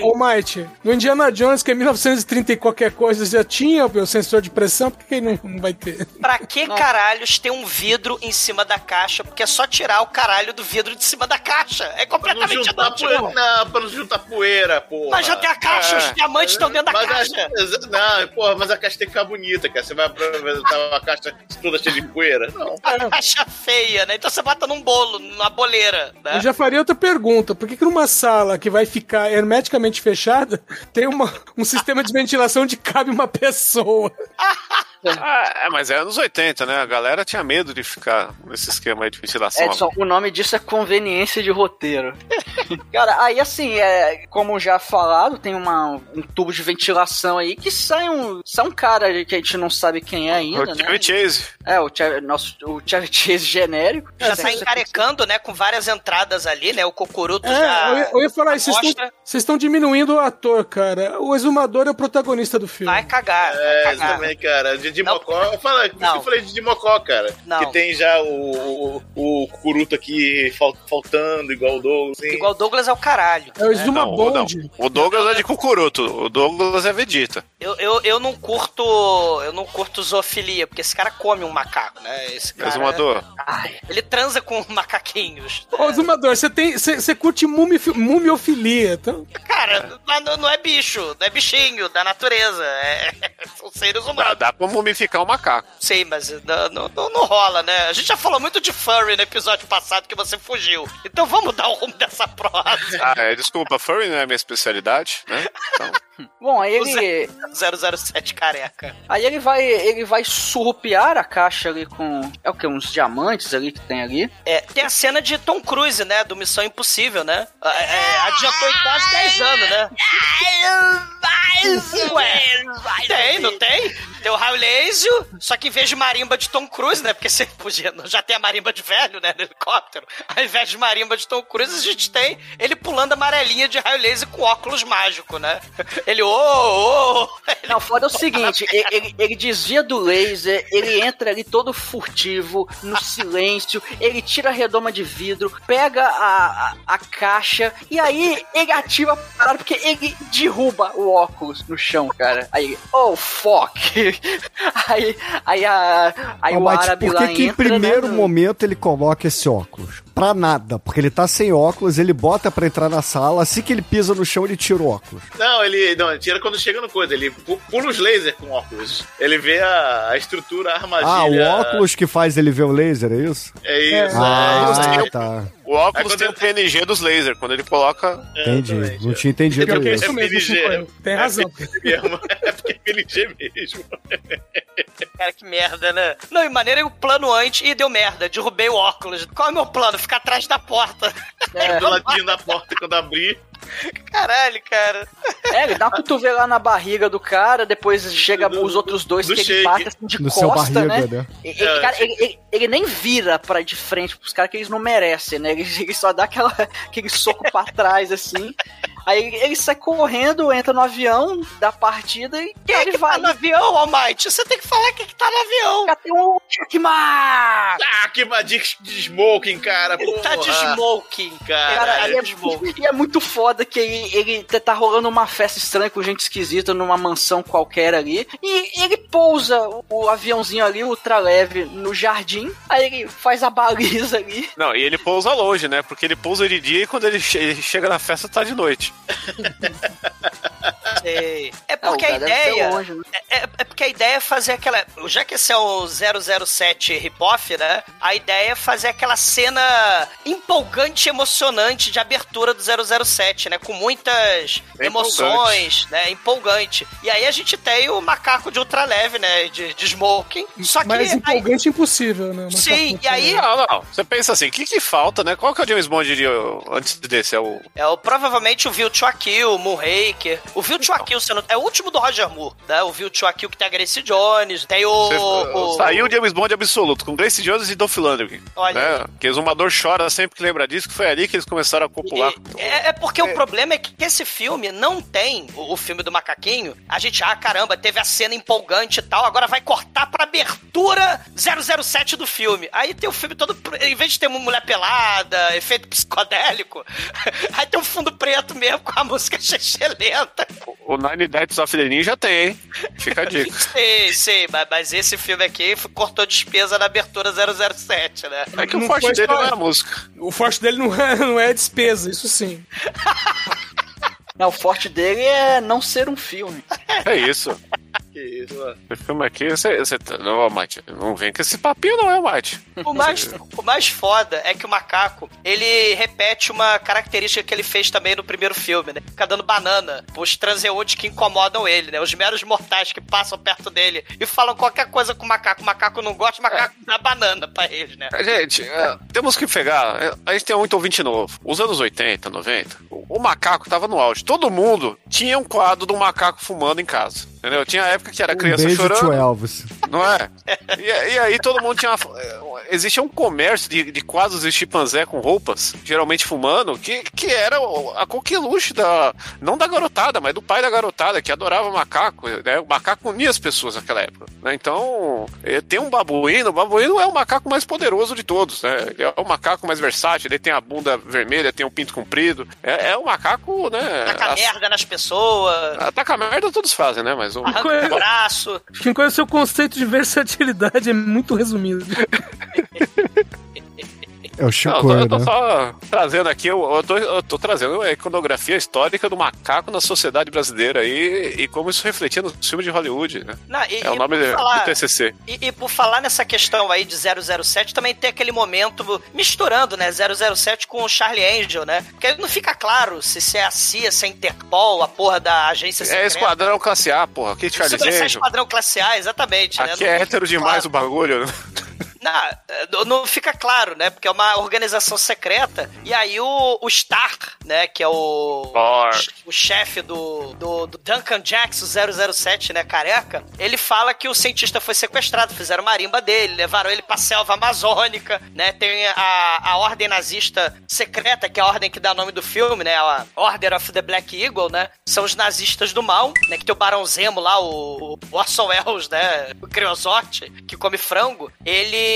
Ô, Might, no Indiana Jones, que é 1930 e qualquer coisa, já tinha o sensor de pressão, por que não, não vai ter? Pra que caralhos tem um vidro em cima da caixa? Porque é só tirar o caralho do vidro de cima da caixa. É Pra não completamente juntar inútil. poeira. Não, pra não juntar poeira, porra. Mas já tem a caixa, os É. diamantes estão dentro da Mas caixa. a, não, porra, mas a caixa tem que ficar bonita, cara. Você vai aproveitar a caixa toda cheia de poeira? Não. A caixa feia, né? Então você bota num bolo, numa boleira, né? Eu já faria outra pergunta. Por que, que numa sala que vai ficar hermeticamente fechada tem uma, um sistema de ventilação onde cabe uma pessoa? Ah, é, mas é anos 80, né? A galera tinha medo de ficar nesse esquema aí de ventilação. Edson, o nome disso é conveniência de roteiro. Cara, aí assim, é, como já falado, tem uma, um tubo de ventilação aí que sai um, sai um cara que a gente não sabe quem é ainda, O né? Chevy Chase. É, o Chevy, nosso, o Chevy Chase genérico. Já tá encarecando, né? Com várias entradas ali, né? O cocuruto É, já. eu ia, eu ia falar isso. Vocês estão- diminuindo o ator, cara. O exumador é o protagonista do filme. Vai cagar. vai É, cagar. exatamente, cara. De, de Não. Mocó. Eu falei, por isso que Não. eu falei de Dimocó, cara. Não. Que tem já o, o, o Kuruto aqui fal- faltando, igual o Douglas. Assim. Igual o Douglas é o caralho. É o Exuma Não, o- Bond. não. O Douglas é de Cucuruto. O Douglas é Vegeta. Eu, eu, eu não curto. Eu não curto zoofilia, porque esse cara come um macaco, né? Esse cara. Exumador. Ele transa com macaquinhos. Ô, Exumador, você tem. Você curte mumifi- mumiofilia, então. Cara, mas não, não é bicho, não é bichinho da natureza. É, são seres Dá, humanos. dá pra mumificar o macaco. Sei, mas não, não, não- não rola, né? A gente já falou muito de furry no episódio passado que você fugiu. Então vamos dar o rumo dessa prosa. Ah, é, desculpa, furry não é minha especialidade, né? Então, Bom, aí ele, 007 careca. aí ele vai, ele vai surrupiar a caixa ali com, é o que, uns diamantes ali que tem ali. É, tem a cena de Tom Cruise, né? Do Missão Impossível, né? É, adiantou em quase 10 anos, né? Ué, tem, não tem? Tem o raio laser, só que em vez de marimba de Tom Cruise, né? Porque você podia, já tem a marimba de velho, né? No helicóptero. Ao invés de marimba de Tom Cruise, a gente tem ele pulando amarelinha de raio laser com óculos mágico, né? Ele, ô, ô, ô. Não, foda é o seguinte, ele, ele- ele desvia do laser, ele entra ali todo furtivo, no silêncio, ele tira a redoma de vidro, pega a, a, a caixa e aí ele ativa a parada porque ele derruba o óculos no chão, cara. Aí, oh fuck! Aí, aí, a, aí o árabe por lá que, que em entra, primeiro né, momento ele coloca esse óculos? Pra nada, porque ele tá sem óculos, ele bota pra entrar na sala, assim que ele pisa no chão, ele tira o óculos. Não, ele não, ele tira quando chega no coisa. Ele pu- pula os lasers com óculos. Ele vê a, a estrutura, a Ah, o armadilha. óculos que faz ele ver o laser, é isso? É isso, é, Ah, isso aí. tá. O óculos quando tem o PNG dos lasers. Quando ele coloca. Entendi. Exatamente, Não tinha entendido que é isso. mesmo, eu- tem razão. mesmo. É porque é PNG mesmo. Cara, que merda, né? Não, e maneira o plano antes e deu merda. Derrubei o óculos. Qual é o meu plano? Ficar atrás da porta. É, Do ladinho da porta quando abrir. Caralho, cara. é, ele dá uma cotovelada na barriga do cara, depois chega Do- os outros dois do que ele shake. bate assim de No seu costa, barriga, né? né? Ele, É, cara, ele, ele- ele nem vira pra de frente pros caras que eles não merecem, né? Ele, ele só dá aquela, aquele soco pra trás, assim. Aí ele, ele sai correndo, entra no avião, dá partida e Quem é ele que vai. tá no avião, Almighty? Você tem que falar quem que tá no avião. Tem um Jackmar! Ah, que madic de smoking, cara. Ele tá de porra. smoking. Cara, Cara, Caralho, e é, de smoking. e é muito foda que ele, ele tá- tá rolando uma festa estranha com gente esquisita numa mansão qualquer ali. E ele pousa o, o aviãozinho ali, ultra leve, no jardim. Aí ele faz a baliza ali. Não, e ele pousa longe, né? Porque ele pousa de dia e quando ele, che- ele chega na festa tá de noite. Sei. É Ah, o porque a ideia. longe, né? É, é porque a ideia é fazer aquela. Já que esse é o 007 rip-off, né? A ideia é fazer aquela cena empolgante e emocionante de abertura do 007, né? Com muitas É emoções, né? Empolgante. E aí a gente tem o macaco de ultraleve, né? De, de smoking. Só que. Mas aí- empolgante impossível, né? Sim, e aí- né? Não, não. Você pensa assim, o que que falta, né? Qual que é o James Bond de, antes desse? É o... É o, provavelmente o View to a Kill, o Moonraker. O View to a Kill não- é o último do Roger Moore, né? O View to a Kill que tem a Grace Jones, tem o... Você- o- Saiu o James Bond absoluto, com Grace Jones e Dolph Lundgren. Olha Né? Que o Exumador chora sempre que lembra disso, que foi ali que eles começaram a copular. E- É, é porque o problema é que esse filme não tem o, o filme do macaquinho. A gente, ah, caramba, teve a cena empolgante e tal, agora vai cortar pra abertura 007 do filme. Aí tem o filme todo, em vez de ter uma mulher pelada, efeito psicodélico, aí tem um fundo preto mesmo com a música lenta. O Nine Nights of the Ninja tem, hein? Fica a dica. Sei, sei, mas, mas esse filme aqui cortou despesa na abertura 007, né? É que o Não forte foi dele só- não é a música. O forte dele não é, não é despesa, isso sim. Não, o forte dele é não ser um filme. É isso. Que isso, mano. Esse filme aqui, você, você tá- não, Mate, não vem com esse papinho não, é, Mate. O mais, o mais foda é que o macaco, ele repete uma característica que ele fez também no primeiro filme, né? Fica dando banana pros transeuntes que incomodam ele, né? Os meros mortais que passam perto dele e falam qualquer coisa com o macaco. O macaco não gosta, o macaco dá banana pra eles, né? Gente, é, temos que pegar. é, A gente tem muito ouvinte novo. Os anos 80, 90, o, o macaco tava no auge. Todo mundo tinha um quadro do macaco fumando em casa. Entendeu? Tinha época que era Um criança chorando. Elvis. Não é? E, e aí todo mundo tinha. uma- Existia um comércio de, de quadros de chimpanzé com roupas, geralmente fumando, que, que era a coqueluche da. Não da garotada, mas do pai da garotada, que adorava macaco. Né? O macaco unia as pessoas naquela época. né? Então, eh, tem um babuíno, o babuíno é o macaco mais poderoso de todos. Né? Ele é o macaco mais versátil, ele tem a bunda vermelha, tem o pinto comprido. É, é o macaco, né? Taca as- merda nas pessoas, Ataca merda todos fazem, né? Mas o. arranca o braço. Quem conhece o conceito de versatilidade é muito resumido. É o eu tô, eu tô né? só trazendo aqui, eu, eu, tô, eu tô trazendo a iconografia histórica do macaco na sociedade brasileira aí e como isso refletia nos filmes de Hollywood, né? Não, e- É o e nome por do falar- TCC. E, e por falar nessa questão aí de 007, também tem aquele momento misturando, né, 007 com o Charlie Angel, né? Porque não fica claro se, se é a CIA, se é a Interpol, a porra da agência É secreta. Esquadrão Classe A, porra. Aqui Charles Super Angel. Esquadrão Classe A, exatamente. né? Aqui Não é hétero demais claro. o bagulho. né? Não, não fica claro, né? Porque é uma organização secreta. E aí o, o Starr, né? Que é o. O chefe do, do, do Duncan Jackson 007, né? Careca. Ele fala que o cientista foi sequestrado. Fizeram marimba dele, levaram ele pra selva amazônica, né? Tem a, a ordem nazista secreta, que é a ordem que dá nome do filme, né? A Order of the Black Eagle, né? São os nazistas do mal, né? Que tem o Barão Zemo lá, o, o Orson Welles, né? O Creosote, que come frango. Ele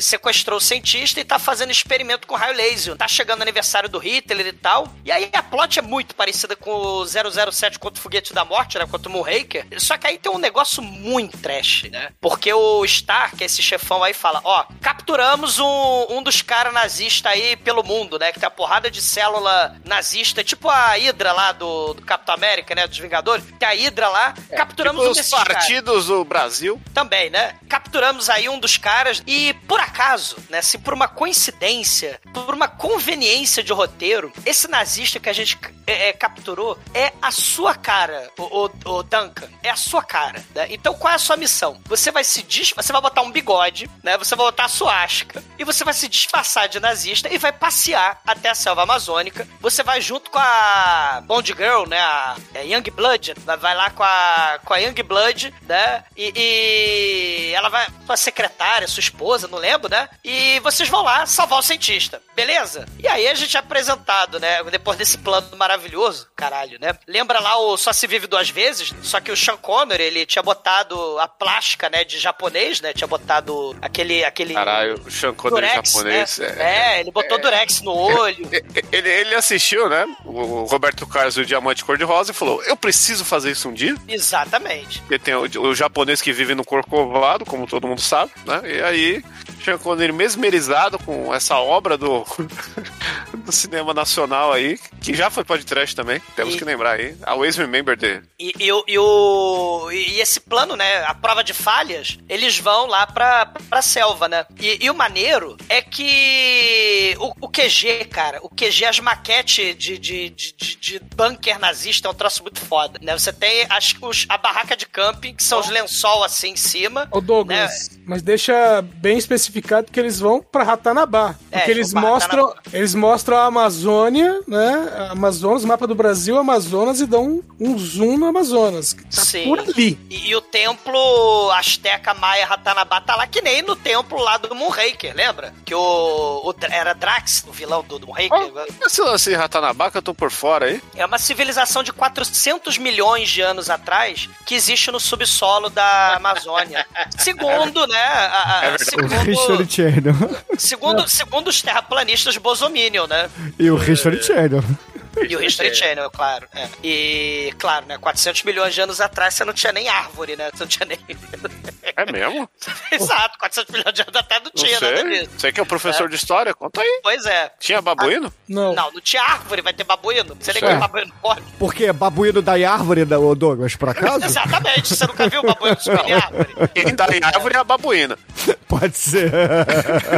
sequestrou o cientista e tá fazendo experimento com raio laser. Tá chegando o aniversário do Hitler e tal. E aí a plot é muito parecida com o 007 contra o Foguete da Morte, né? Contra o Moonraker. Só que aí tem um negócio muito trash, né? Porque o Stark, esse chefão aí, fala: Ó, capturamos um, um dos caras nazistas aí pelo mundo, né? Que tem a porrada de célula nazista, tipo a Hydra lá do, do Capitão América, né? Dos Vingadores. Tem a Hydra lá. capturamos Tipo um os desses partidos do Brasil. também, né? Capturamos aí um dos caras, caras. E por acaso, né, se por uma coincidência, por uma conveniência de roteiro, esse nazista que a gente é, é, capturou é a sua cara, o, o, o Duncan. É a sua cara. Né? Então qual é a sua missão? Você vai se dis... Você vai botar um bigode, né? Você vai botar a suástica e você vai se disfarçar de nazista e vai passear até a selva amazônica. Você vai junto com a Bond Girl, né? A é, Young Blood. Vai lá com a, com a Young Blood, né? E, e ela vai sua secretária, sua esposa, não lembro, né? E vocês vão lá salvar o cientista, beleza? E aí a gente é apresentado, né? Depois desse plano maravilhoso, caralho, né? Lembra lá o Só Se Vive Duas Vezes? Só que o Sean Connery, ele tinha botado a plástica, né, de japonês, né? Tinha botado aquele... aquele Caralho, o Sean Connery durex, japonês. Né? É, ele botou é, durex no olho. Ele, ele assistiu, né? O Roberto Carlos e o Diamante Cor-de-Rosa e falou: Eu preciso fazer isso um dia. Exatamente. Porque tem o, o japonês que vive no Corcovado, como todo mundo sabe, né? E aí, Sean Connery mesmerizado com essa obra do, do cinema nacional aí, que já foi podcast também, temos E- que lembrar aí. Always Remember the. E, e, e o, e esse plano, né? A prova de falhas, eles vão lá pra, pra selva, né? E, e o maneiro é que o, o QG, cara, o QG, as maquetes de, de, de, de, de bunker nazista é um troço muito foda, né? Você tem as, os, a barraca de camping, que são os lençol assim em cima. Ô Douglas, mas deixa bem especificado que eles vão pra Ratanabá. É, Porque eles mostram, Ratanabá. eles mostram a Amazônia, né? Amazonas, mapa do Brasil, Amazonas e dão um, um zoom no Amazonas. que Tá Sim. por ali. E, e o templo Azteca Maia Ratanabá tá lá que nem no templo lá do Moonraker, lembra? Que o, o era Drax, o vilão do, do Moonraker. Esse lance de Ratanabá que eu tô por fora aí. É uma civilização de 400 milhões de anos atrás que existe no subsolo da Amazônia. Segundo, né? a- a- É segundo, segundo, segundo os terraplanistas Bosominion, né? E o Richard Channel. E o History Channel, claro. é. E, claro, né? 400 milhões de anos atrás você não tinha nem árvore, né? Você não tinha nem. É mesmo? Exato, 400 milhões de anos atrás não tinha disso. Você que é o professor É. de história? Conta aí. Pois é. Tinha babuíno? Não. Não, não tinha árvore, vai ter babuíno. Você nem que babuíno pode. Porque babuíno da árvore, da- ô Douglas, por acaso? Exatamente, você nunca viu babuíno subir em árvore? Quem dá em árvore é a babuína. Pode ser.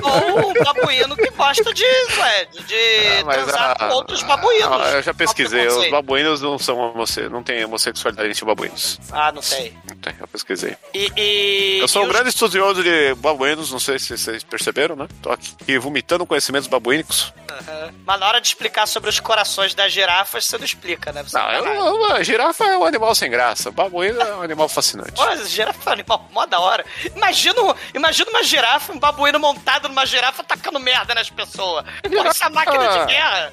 Ou um babuíno que gosta de, ué, de, de Ah, mas transar a- com outros babuínos. Ah, eu já pesquisei, os babuínos não são homosse... não tem homossexualidade entre babuínos. Ah, não tem. Não tem, eu pesquisei. E, e- Eu sou um grande estudioso de babuínos, não sei se vocês perceberam, né? Tô aqui vomitando conhecimentos babuínicos. Aham. Mas na hora de explicar sobre os corações das girafas, você não explica, né? Você Não, eu, eu- a girafa é um animal sem graça, babuíno é um animal fascinante. Pô, girafa é um animal mó da hora. Imagina, imagina uma girafa, um babuíno montado numa girafa tacando merda nas pessoas. Pô, essa máquina de guerra.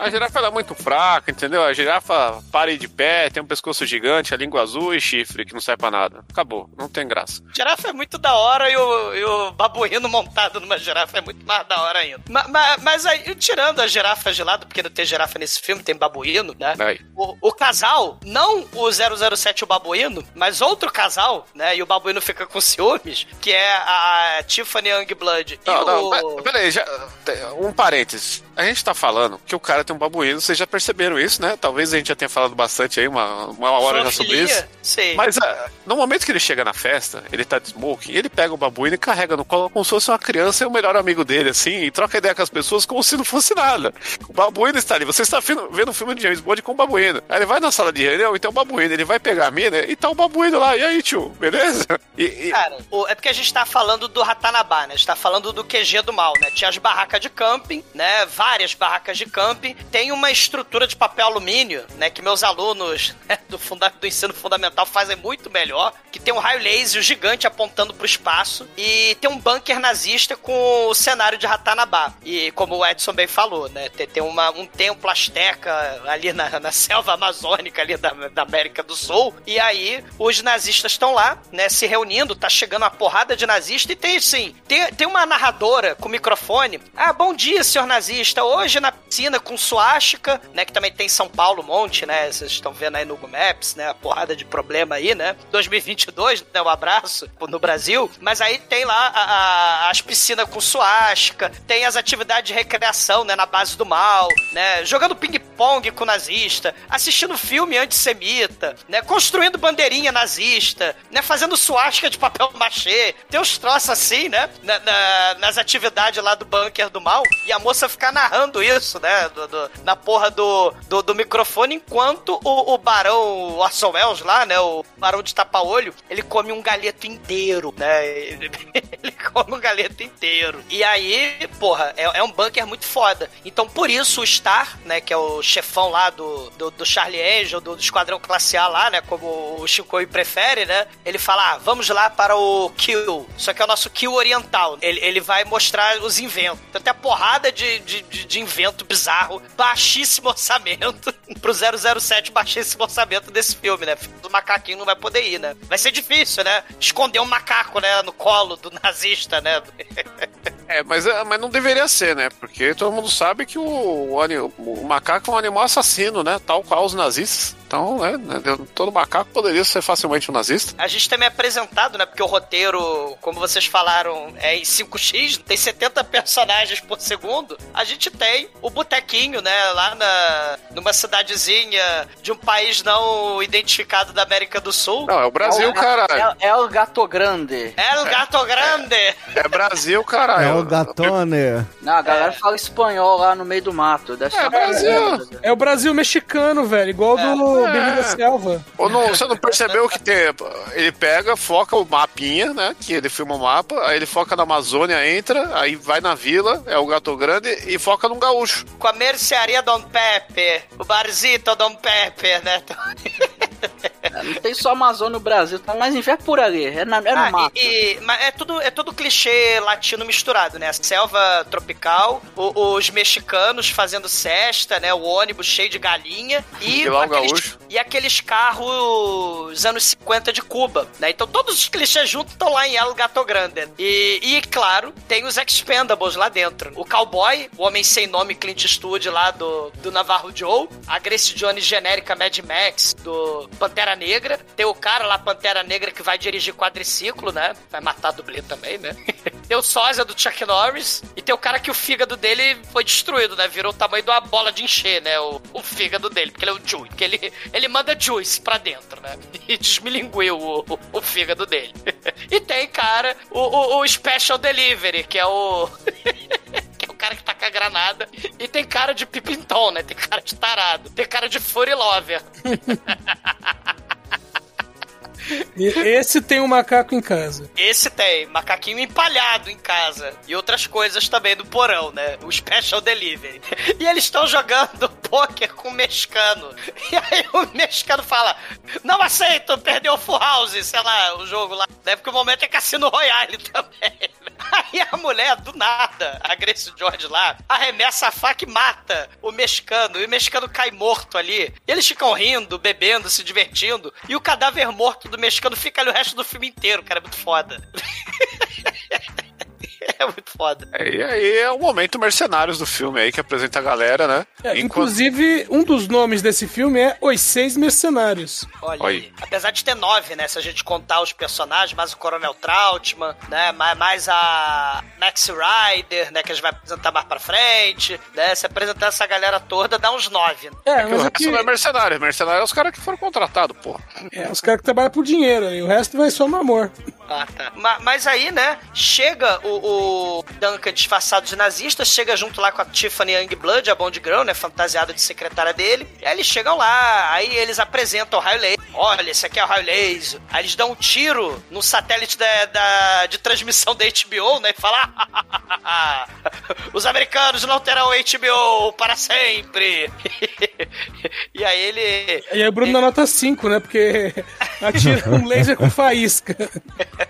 A girafa é muito fraca, entendeu? A girafa para de pé, tem um pescoço gigante, a língua azul e chifre que não serve pra nada. Acabou, não tem graça. Girafa é muito da hora e o, e o babuíno montado numa girafa é muito mais da hora ainda. Ma- ma- Mas, aí, tirando as girafas de lado, porque não tem girafa nesse filme, tem babuíno, né? O, o casal, não o 007 e o babuíno, mas outro casal, né? E o babuíno fica com ciúmes, que é a Tiffany Youngblood e Não, não, o... pe- peraí, já, um parênteses. A gente tá falando que o cara tem um babuíno, vocês já perceberam isso, né? Talvez a gente já tenha falado bastante aí, uma, uma hora já sobre isso. Sei. Mas ah, no momento que ele chega na festa, ele tá de smoking, ele pega o babuíno e carrega no colo como se fosse uma criança e o melhor amigo dele, assim, e troca ideia com as pessoas como se não fosse nada. O babuíno está ali, você está vendo, um filme de James Bond com o babuíno. Aí ele vai na sala de reunião, então o babuíno, ele vai pegar a mina e tá o babuíno lá. E aí, tio, beleza? E, e- Cara, o- é porque a gente tá falando do Ratanabá, né? A gente tá falando do QG do mal, né? Tinha as barracas de camping, né? Várias barracas de camping. Tem uma estrutura de papel alumínio, né? Que meus alunos né, do, funda do ensino fundamental fazem muito melhor. Que tem um raio laser gigante apontando pro espaço. E tem um bunker nazista com o cenário de Ratanabá. E como o Edson bem falou, né? Tem, tem uma, um templo asteca ali na, na selva amazônica ali da, da América do Sul. E aí os nazistas estão lá, né? Se reunindo, tá chegando uma porrada de nazista. E tem, assim, tem, tem uma narradora com microfone. Ah, bom dia, senhor nazista. Hoje na piscina com suástica, né? Que também tem em São Paulo um monte, né? Vocês estão vendo aí no Google Maps, né? A porrada de problema aí, né? 2022, né? Abraço no Brasil. Mas aí tem lá a- a- as piscinas com suástica, tem as atividades de recreação, né? Na base do mal, né? Jogando ping-pong ping-pong com nazista, assistindo filme antissemita, né? Construindo bandeirinha nazista, né? Fazendo suástica de papel machê. Tem uns troços assim, né? Na- na- nas atividades lá do bunker do mal. E a moça ficar narrando isso, né? do- do- na porra do, do, do microfone, enquanto o, o barão Orson Welles lá, né? O barão de tapa-olho, ele come um galeto inteiro, né? Ele, ele come um galeto inteiro. E aí, porra, é, é um bunker muito foda. Então, por isso, o Star, né? Que é o chefão lá do, do, do Charlie Angel, do, do Esquadrão Classe A lá, né? Como o Shinkoi prefere, né? Ele fala, ah, vamos lá para o Kill. Só que é o nosso Kill oriental. Ele, ele vai mostrar os inventos. Tem a porrada de, de, de, de invento bizarro, baixíssimo orçamento. Pro 007, baixíssimo orçamento desse filme, né? O macaquinho não vai poder ir, né? Vai ser difícil, né? Esconder um macaco, né? No colo do nazista, né? É, mas, é, mas não deveria ser, né? Porque todo mundo sabe que o, o, o macaco é um animal assassino, né? Tal qual os nazistas. Então, né? Todo macaco poderia ser facilmente um nazista. A gente também é apresentado, né? Porque o roteiro, como vocês falaram, é em 5x, tem 70 personagens por segundo. A gente tem o botequinho, né? Lá na, numa cidadezinha de um país não identificado da América do Sul. Não, é o Brasil, é, o- caralho. É, é o Gato Grande. É o Gato Grande! É Brasil, caralho. É o Gatone. Não, a galera fala espanhol lá no meio do mato. É Brasil. merda. É o Brasil mexicano, velho, igual do Bem-vindo à Selva. Ou não, você não percebeu que tem, ele pega, foca o mapinha, né? Que ele filma o mapa, aí ele foca na Amazônia, entra, aí vai na vila, é o Gato Grande, e foca num gaúcho. Com a mercearia Dom Pepe, o barzito Dom Pepe, né? Não tem só Amazônia no Brasil, tá mais inverno por ali. É, na, é no Ah, mato. e, e- mas é tudo, é tudo clichê latino misturado, né? A selva tropical, o- os mexicanos fazendo cesta, né? O ônibus cheio de galinha e, lá aqueles, e aqueles carros anos 50 de Cuba, né? Então todos os clichês juntos estão lá em El Gato Grande. E, e, claro, tem os Expendables lá dentro. O cowboy, o homem sem nome Clint Eastwood lá do, do Navarro Joe, a Grace Jones genérica Mad Max do Pantera Negra, tem o cara lá, Pantera Negra, que vai dirigir quadriciclo, né? Vai matar dublê também, né? tem o sósia do Chuck Norris e tem o cara que o fígado dele foi destruído, né? Virou o tamanho de uma bola de encher, né? O, o fígado dele, porque ele é o Juice, porque ele, ele manda Juice pra dentro, né? E desmilinguiu o, o, o fígado dele. e tem, cara, o, o, o Special Delivery, que é o... que é cara que tá com a granada. E tem cara de pipintão, né? Tem cara de tarado. Tem cara de furry lover. E esse tem um macaco em casa. Esse tem, macaquinho empalhado em casa. E outras coisas também do porão, né? O Special Delivery. E eles estão jogando pôquer com o mexicano. E aí o mexicano fala: Não aceito, perdeu o Full House, sei lá, o jogo lá. Né? Porque o momento é Cassino Royale também. Aí a mulher, do nada, a Grace George lá, arremessa a faca e mata o mexicano. E o mexicano cai morto ali. E eles ficam rindo, bebendo, se divertindo. E o cadáver morto do mexicano fica ali o resto do filme inteiro, cara. É muito foda. é muito foda. É, E aí é o momento mercenários do filme aí que apresenta a galera, né? É, Enquanto- Inclusive, um dos nomes desse filme é Os Seis Mercenários. Olha Olha aí. Apesar de ter nove, né? Se a gente contar os personagens, mais o Coronel Trautmann, né? Mais, mais a Max Rider, né? Que a gente vai apresentar mais pra frente, né? Se apresentar essa galera toda, dá uns nove. né? É, o mas é resto que, não é mercenário. Mercenário é os caras que foram contratados, pô. é, os caras que trabalham por dinheiro, e o resto vai só no amor. Ma- Mas aí, né, chega o, o Duncan disfarçado de nazista, chega junto lá com a Tiffany Youngblood, a Bond Girl, né, fantasiada de secretária dele. E aí eles chegam lá, aí eles apresentam o raio laser. Olha, esse aqui é o raio laser. Aí eles dão um tiro no satélite da, da- de transmissão da HBO, né, e falam... "Ah, Os americanos não terão HBO para sempre. e aí ele... E aí o Bruno dá nota 5, né? Porque atira um laser com faísca.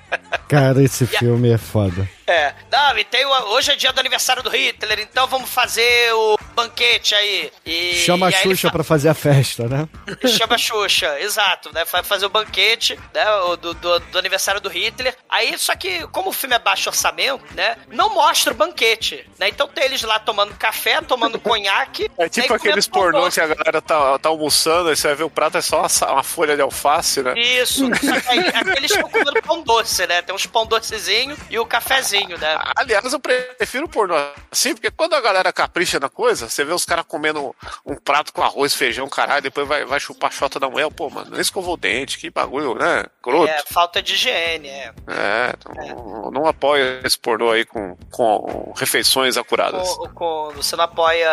Cara, esse filme é foda. É. Não, e tem o- hoje é dia do aniversário do Hitler, então vamos fazer o banquete aí. E, Chama a e aí ele Xuxa fa- pra fazer a festa, né? Chama a Xuxa, exato, né? Vai fazer o banquete, né? o Do, do, do aniversário do Hitler. Aí, só que, como o filme é baixo orçamento, né? Não mostra o banquete, né? Então tem eles lá tomando café, tomando conhaque. É né, tipo e aqueles pornô que a galera tá, tá almoçando, aí você vai ver o prato é só uma, uma folha de alface, né? Isso, só que aí, aqueles estão comendo pão doce, né? Tem uns pão docezinho e o cafezinho, né? Aliás, eu prefiro pornô assim, porque quando a galera capricha na coisa. Você vê os caras comendo um prato com arroz, feijão, caralho, depois vai, vai chupar a chota da mulher. Pô, mano, nem escovou o dente, que bagulho, né? Groto. É, falta de higiene, é. É, então, não apoia esse pornô aí com, com refeições acuradas. Com, com- você não apoia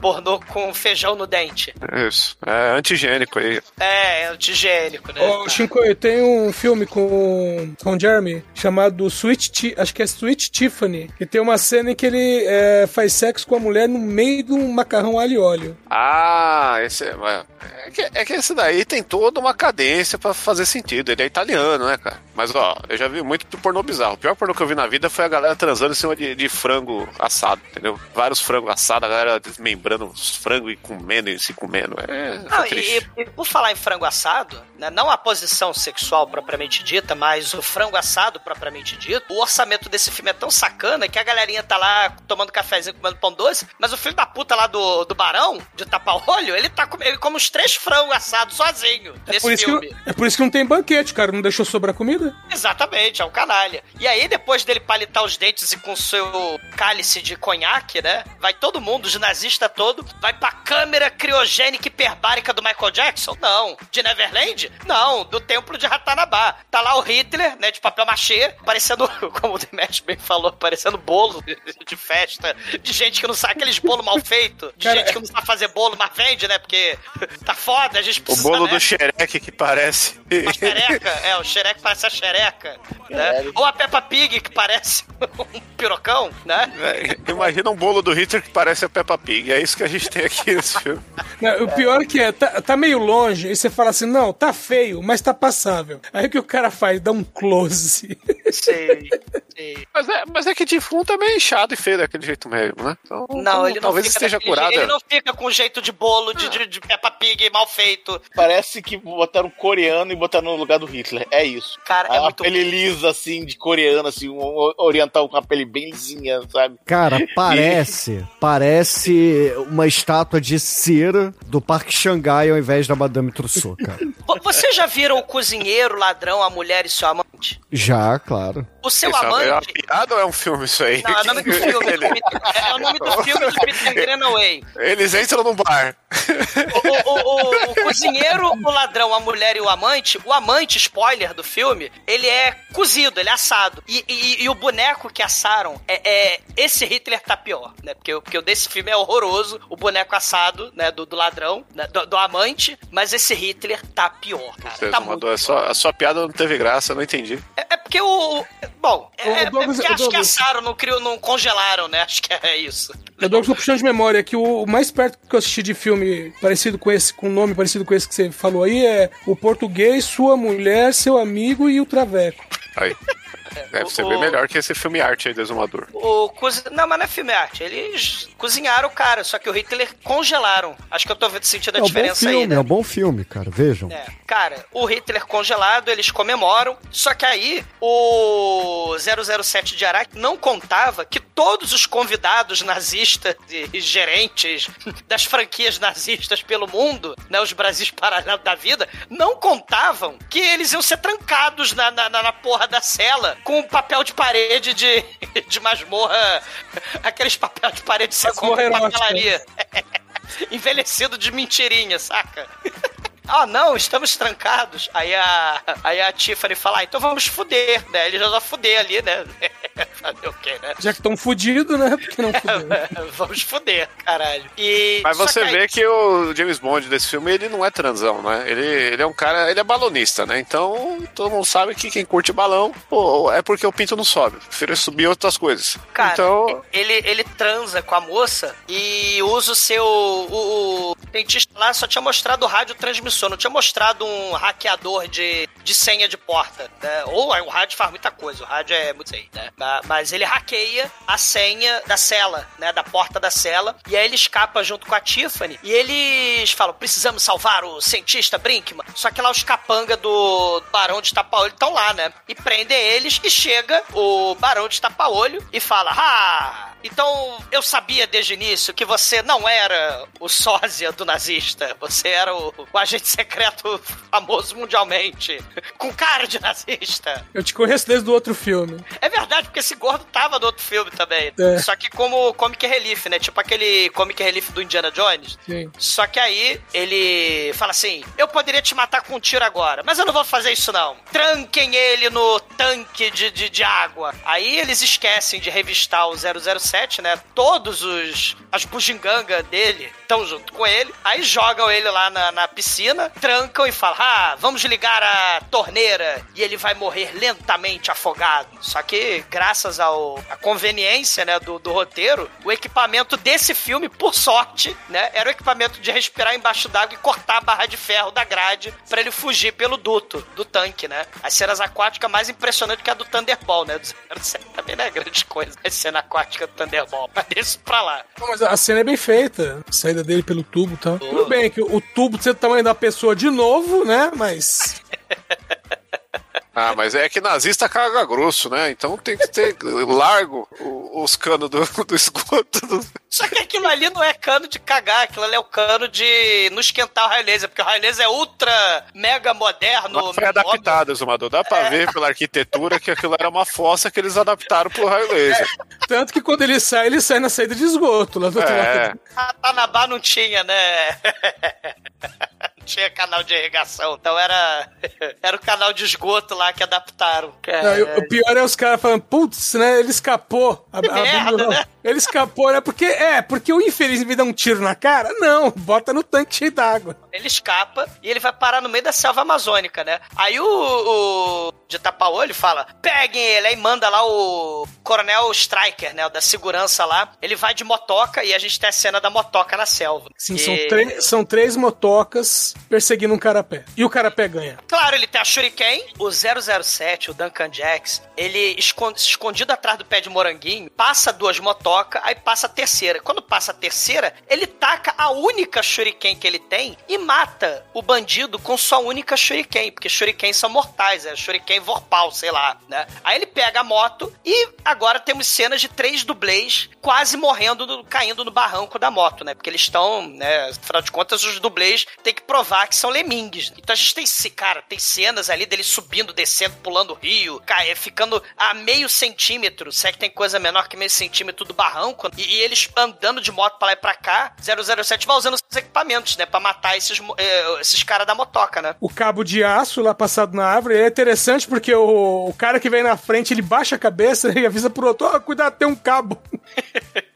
pornô com feijão no dente. Isso, é anti-higiênico aí. É, é anti-higiênico, né? Ô, Shinko, tem um filme com, com o Jeremy chamado Sweet Ti- acho que é Sweet Tiffany, que tem uma cena em que ele é, faz sexo com a mulher no meio de um macarrão alho e óleo. Ah, esse é, é que, é que esse daí tem toda uma cadência pra fazer sentido. Ele é italiano, né, cara? Mas ó, eu já vi muito pornô bizarro. O pior pornô que eu vi na vida foi a galera transando em cima de, de frango assado, entendeu? Vários frangos assados, a galera desmembrando os frangos e comendo e se comendo. É, Não, é triste. e, e por falar em frango assado, né, não a posição sexual propriamente dita, mas o frango assado propriamente dito, o orçamento desse filme é tão sacana que a galerinha tá lá tomando cafezinho, comendo pão doce, mas o filho da puta lá do, do Barão, de tapa-olho, ele tá comendo, ele come uns três frangos assados sozinho É nesse por, isso filme. que, é por isso que não tem banquete, cara. Não deixou sobrar comida. Exatamente, é um canalha. E aí, depois dele palitar os dentes e com seu cálice de conhaque, né? Vai todo mundo, os nazistas todo, vai pra câmera criogênica hiperbárica do Michael Jackson? Não. De Neverland? Não. Do Templo de Ratanabá. Tá lá o Hitler, né? De papel machê, parecendo, como o Demet bem falou, parecendo bolo de, de festa, de gente que não sabe aqueles bolo mal feito, de Cara, gente que não sabe fazer bolo, mas vende, né? Porque tá foda, a gente O precisa, bolo né? do xereque que parece. Uma xereca, é, o xereque parece a xereca. Né? Ou a Peppa Pig, que parece um pirocão, né? É, Imagina um bolo do Hitler que parece a Peppa Pig. É isso que a gente tem aqui nesse filme. Não, o pior é que é, tá, tá meio longe, e você fala assim, não, tá feio, mas tá passável. Aí o que o cara faz? Dá um close. Sei, sei. Mas é, mas é que defunto é meio inchado e feio daquele jeito mesmo, né? Então, Não, ele não talvez fica esteja curado. jeito, Ele não fica com jeito de bolo de, de, de Peppa Pig mal feito. Parece que botaram um coreano e botaram no lugar do Hitler. É isso. Cara, é a muito pele lisa, assim, de coreano, assim, um oriental com a pele bem lisinha, sabe? Cara, parece, parece uma estátua de cera do Parque Xangai ao invés da Madame Trousseau, cara. Vo- Vocês já viram o cozinheiro, ladrão, a mulher e seu amante? Já, claro. O seu Isso é uma amante. piada ou é um filme isso aí? Não, é o nome do filme. Ele- É, é o nome do filme do Peter Greenaway. Eles entram no bar. O, o- o- o cozinheiro, o ladrão, a mulher e o amante, o amante, spoiler do filme, ele é cozido, ele é assado. E, e- e o boneco que assaram, é, é- esse Hitler tá pior, né? Porque, o- porque o desse filme é horroroso, o boneco assado, né, do, do ladrão, né, do, do amante, mas esse Hitler tá pior, cara. Tá mandou, a, pior. sua, a sua piada não teve graça, eu não entendi. É, é porque o... o- Bom, é, Ô, é Douglas, porque ô, acho que assaram, não, criou, não congelaram, né? Acho que é isso. Eu dou puxando de memória que o mais perto que eu assisti de filme parecido com esse, com um nome parecido com esse que você falou aí, é o português, sua mulher, seu amigo e o traveco. Aí. Deve o- ser bem o- melhor que esse filme arte aí do Exumador. O cozi... Não, mas não é filme arte. Eles cozinharam o cara, só que o Hitler congelaram. Acho que eu tô sentindo a É um bom diferença aí, filme, né? é um bom filme, cara. Vejam. É, cara, o Hitler congelado, eles comemoram. Só que aí, o 007 de Araque não contava que todos os convidados nazistas e gerentes das franquias nazistas pelo mundo, né, os Brasis paralelos da vida, não contavam que eles iam ser trancados na, na, na- porra da cela com papel de parede de, de masmorra, aqueles papel de parede erótica. papelaria. Envelhecido de mentirinha, saca? Ah, não, estamos trancados. Aí a, aí a Tiffany fala, ah, então vamos fuder, né? Eles já vão fuder ali, né? Fazer o quê, né? Já que estão fudidos, né? Por que não fuder? vamos fuder, caralho. E, Mas só você que aí- vê que o James Bond desse filme, ele não é transão, né? Ele, ele é um cara, ele é balonista, né? Então, todo mundo sabe que quem curte balão, pô, é porque o pinto não sobe. Prefiro subir outras coisas. Cara, então, ele, ele transa com a moça e usa o seu. O, o dentista lá só tinha mostrado o rádio transmissor, não tinha mostrado um hackeador de, de senha de porta. Né? Ou o rádio faz muita coisa, o rádio é muito sei, né? Ma- Mas ele hackeia a senha da cela, né? Da porta da cela. E aí ele escapa junto com a Tiffany. E eles falam: precisamos salvar o cientista Brinkman. Só que lá os capanga do Barão de Tapa-Olho estão lá, né? E prendem eles e chega o Barão de Tapa-Olho e fala: Ah! Então, eu sabia desde o início que você não era o sósia do nazista. Você era o, o agente secreto famoso mundialmente. Com cara de nazista. Eu te conheço desde o outro filme. É verdade, porque esse gordo tava no outro filme também. É. Só que como comic relief, né? Tipo aquele comic relief do Indiana Jones. Sim. Só que aí ele fala assim: Eu poderia te matar com um tiro agora, mas eu não vou fazer isso não. Tranquem ele no tanque de, de, de água. Aí eles esquecem de revistar o 007, né? Todos os. as bugigangas dele estão junto com ele. Aí jogam ele lá na, na piscina, trancam e falam: Ah, vamos ligar a torneira. E ele vai morrer lentamente afogado. Só que, graças ao, à conveniência, né, do, do roteiro, o equipamento desse filme, por sorte, né, era o equipamento de respirar embaixo d'água e cortar a barra de ferro da grade pra ele fugir pelo duto do tanque, né? As cenas aquáticas mais impressionantes que a do Thunderball, né? Do 07 também não é grande coisa. A cena aquática do Thunderball. Mas deixa isso pra lá. Pô, Mas a cena é bem feita. A saída dele pelo tubo e tal. Tudo bem que o tubo ser do tamanho da pessoa de novo, né? Mas. Ah, mas é que nazista caga grosso, né? Então tem que ter largo o- os canos do, do esgoto. do- Só que aquilo ali não é cano de cagar, aquilo ali é o cano de não esquentar o raio laser, porque o raio laser é ultra mega moderno. Mas foi adaptado, Zumador. Dá pra ver pela arquitetura que aquilo era uma fossa que eles adaptaram pro raio laser. Tanto que quando ele sai, ele sai na saída de esgoto lá do outro É. lado. A Tanabá não tinha, né? Tinha canal de irrigação, então era era o canal de esgoto lá que adaptaram. Não, o pior é os caras falando, putz, né? Ele escapou. A- a- merda, né? Ele escapou, né? Porque, é, porque o infeliz me dá um tiro na cara? Não, bota no tanque cheio d'água. Ele escapa e ele vai parar no meio da selva amazônica, né? Aí o, o de tapa-olho fala: peguem ele, aí manda lá o Coronel Striker, né? O da segurança lá. Ele vai de motoca e a gente tem a cena da motoca na selva. Sim, E- são, três- são três motocas perseguindo um carapé. E o carapé ganha. Claro, ele tem a Shuriken, o 007, o Duncan Jax, ele escon- escondido atrás do pé de moranguinho, passa duas motocas, aí passa a terceira. Quando passa a terceira, ele taca a única Shuriken que ele tem e mata o bandido com sua única Shuriken, porque Shurikens são mortais, é Shuriken Vorpal, sei lá, né? Aí ele pega a moto e agora temos cenas de três dublês quase morrendo, caindo no barranco da moto, né? Porque eles estão, né? Afinal de contas, os dublês têm que provar que são lemingues. Então a gente tem, cara, tem cenas ali dele subindo, descendo, pulando rio, é, ficando a meio centímetro, se é que tem coisa menor que meio centímetro do barranco, e, e eles andando de moto pra lá e pra cá, 007 vai usando os equipamentos, né? Pra matar esses, eh, esses caras da motoca, né? O cabo de aço lá passado na árvore é interessante porque o, o cara que vem na frente, ele baixa a cabeça e avisa pro outro, ó, cuidado, tem um cabo.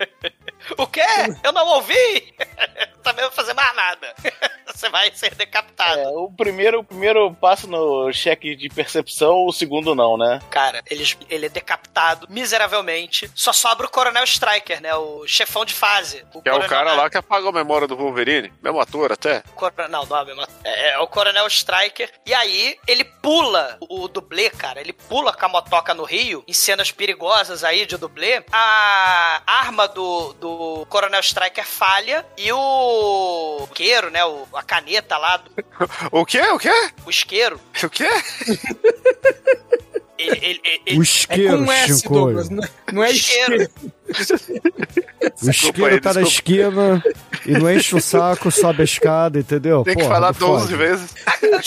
O quê? Eu não ouvi? Também não vou fazer mais nada. Você vai ser decapitado. É, o primeiro, o primeiro passo no cheque de percepção, o segundo não, né? Cara, ele, ele é decapitado miseravelmente. Só sobra o Coronel Striker, né? O chefão de fase. Que é o coronel- cara lá que apagou a memória do Wolverine. Mesmo ator até. Cor- Não, não é, mesmo. é, é o Coronel Striker. E aí, ele pula, o, o dublê, cara, ele pula com a motoca no rio, em cenas perigosas aí de dublê. A arma do, do Coronel Striker falha e o isqueiro, né? O, a caneta lá, do, O quê? O quê? o isqueiro, O quê? ele, ele- ele- O É isqueiro, com S, Chico. Douglas, não é- não é Isqueiro. O isqueiro tá na esquina e não enche o saco, sobe a escada, entendeu? Tem que Porra, falar não 12 fode. vezes.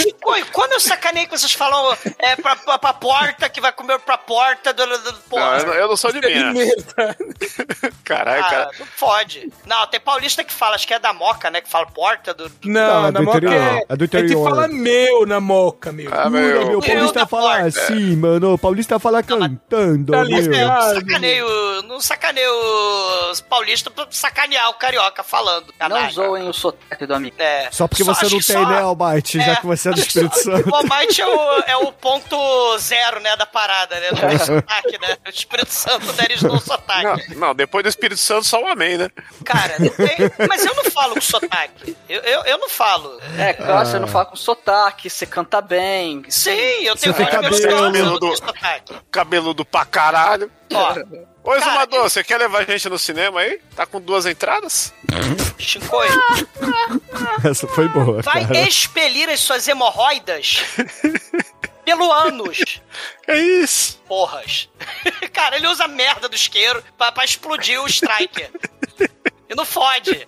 E quando eu sacanei que vocês falam é, pra, pra, pra porta, que vai comer pra porta do. do- do- Não, porra. eu, não- eu não sou de Minas. Tá? Caralho, Ah, cara. não pode. Não, tem paulista que fala, acho que é da Moca, né? Que fala porta do. do- Não, Não, é na do moca interior, é, é do interior. fala meu na moca, meu. Ah, meu. meu, Eu Paulista fala porta. assim, mano. O Paulista fala cantando, tá ali, meu. Eu não Ah, sacaneio, não sacaneio os paulistas pra sacanear o carioca falando. Não Canalha. zoem o sotaque do amigo. É. Só porque você acho não tem, só- né, Almighty? Já É. que você é do Espírito Santo. O Almighty é o, é o ponto zero, né, da parada, né? Do sotaque, né? O Espírito Santo deles no sotaque. Não, não, depois do Espírito Santo só o amém, né? Cara, não tem- mas eu não falo com sotaque. Eu, eu, eu não falo. É, claro, você não fala com sotaque, você canta bem. Sim, eu tenho tem meus cabelo. não Cabelo do- sotaque. Cabeludo pra caralho. Ó, Ô, Cara, Exumador, você quer levar a gente no cinema aí? Tá com duas entradas? Shinkoi, Essa foi boa, vai cara. expelir as suas hemorroidas pelo ânus. É isso. Porras. Cara, ele usa a merda do isqueiro pra, pra explodir o Striker. e não fode.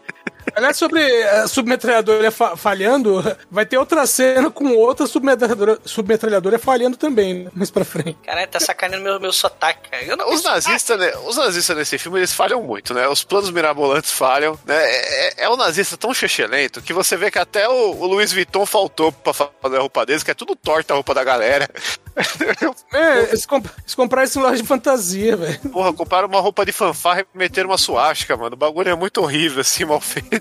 Aliás, sobre a submetralhadora fa- falhando, vai ter outra cena com outra submetralhadora, submetralhadora falhando também, né? mais pra frente. Caralho, tá sacaneando meu, meu sotaque, cara. Eu não, Os nazistas, né, os nazistas nesse filme, eles falham muito, né? Os planos mirabolantes falham, né? É, é- é um nazista tão lento que você vê que até o, o Louis Vuitton faltou pra fazer a roupa deles, que é tudo torta a roupa da galera. É, eles, comp eles compraram isso em loja de fantasia, velho. Porra, compraram uma roupa de fanfarra e meteram uma suástica, mano. O bagulho é muito horrível, assim, mal feito.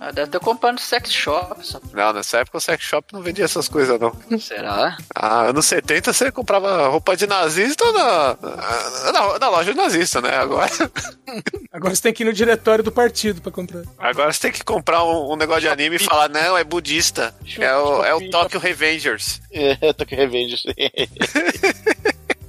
Ah, deve ter comprado no sex shop. Só. Não, nessa época o sex shop não vendia essas coisas, não. Será? Ah, anos 70 você comprava roupa de nazista na, na, na loja de nazista, né? Agora, Agora você tem que ir no diretório do partido pra comprar. agora você tem que comprar um, um negócio de anime e falar, não, é budista. É o, é o Tokyo Revengers. É, tô que revenge.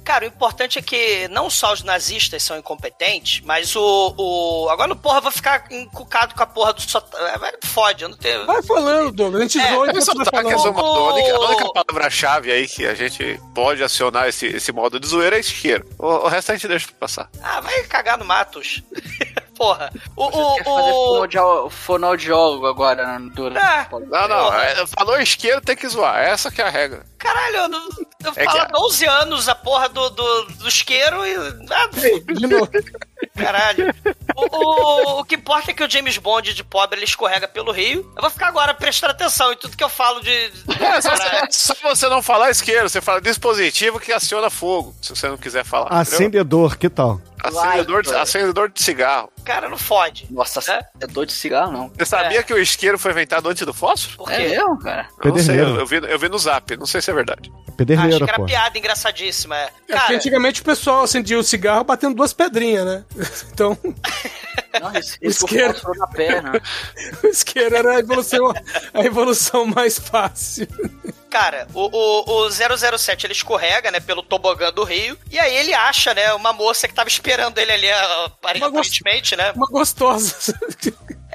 Cara, o importante é que não só os nazistas são incompetentes, mas o. o... Agora, no porra, eu vou ficar encucado com a porra do sotaque. Vai, Fode, eu não tenho. Vai falando, Douglas. A gente É, zoa e você vai sotaque é uma, a única, a única palavra-chave aí que a gente pode acionar esse, esse modo de zoeira é isqueiro. O, o resto a gente deixa passar. Ah, vai cagar no Matos. porra. O. Quer fazer o, o... fonoaudió- fonoaudiólogo agora né, durante Ah, o Não, não, Porra. é, falou isqueiro tem que zoar. Essa que é a regra. Caralho, eu, não- eu É que- há 12 anos a porra do, do, do isqueiro e. Ah, De novo. Caralho. O, o, o que importa é que o James Bond de pobre ele escorrega pelo rio. Eu vou ficar agora prestando atenção em tudo que eu falo de. É, só, só você não falar isqueiro, você fala dispositivo que aciona fogo, se você não quiser falar. entendeu? Acendedor, que tal? Acendedor, de, Lighter. acendedor de cigarro. Cara, não fode. Nossa, É? é doido de cigarro, não. Você sabia que o isqueiro foi inventado antes do fósforo? Por É quê? mesmo, cara? Eu não sei, Pederneiro. eu, eu vi, eu vi no zap, não sei se é verdade. Acho Pederneira, que era pô. piada engraçadíssima. é. É Cara, antigamente o pessoal acendia o cigarro batendo duas pedrinhas, né? Então, Não, esse, esse Isqueiro. na perna. o isqueiro era a evolução, a evolução mais fácil. cara, o, o, o 007 ele escorrega, né, pelo tobogã do rio. E aí ele acha, né, uma moça que tava esperando ele ali, aparentemente, né? Uma gostosa.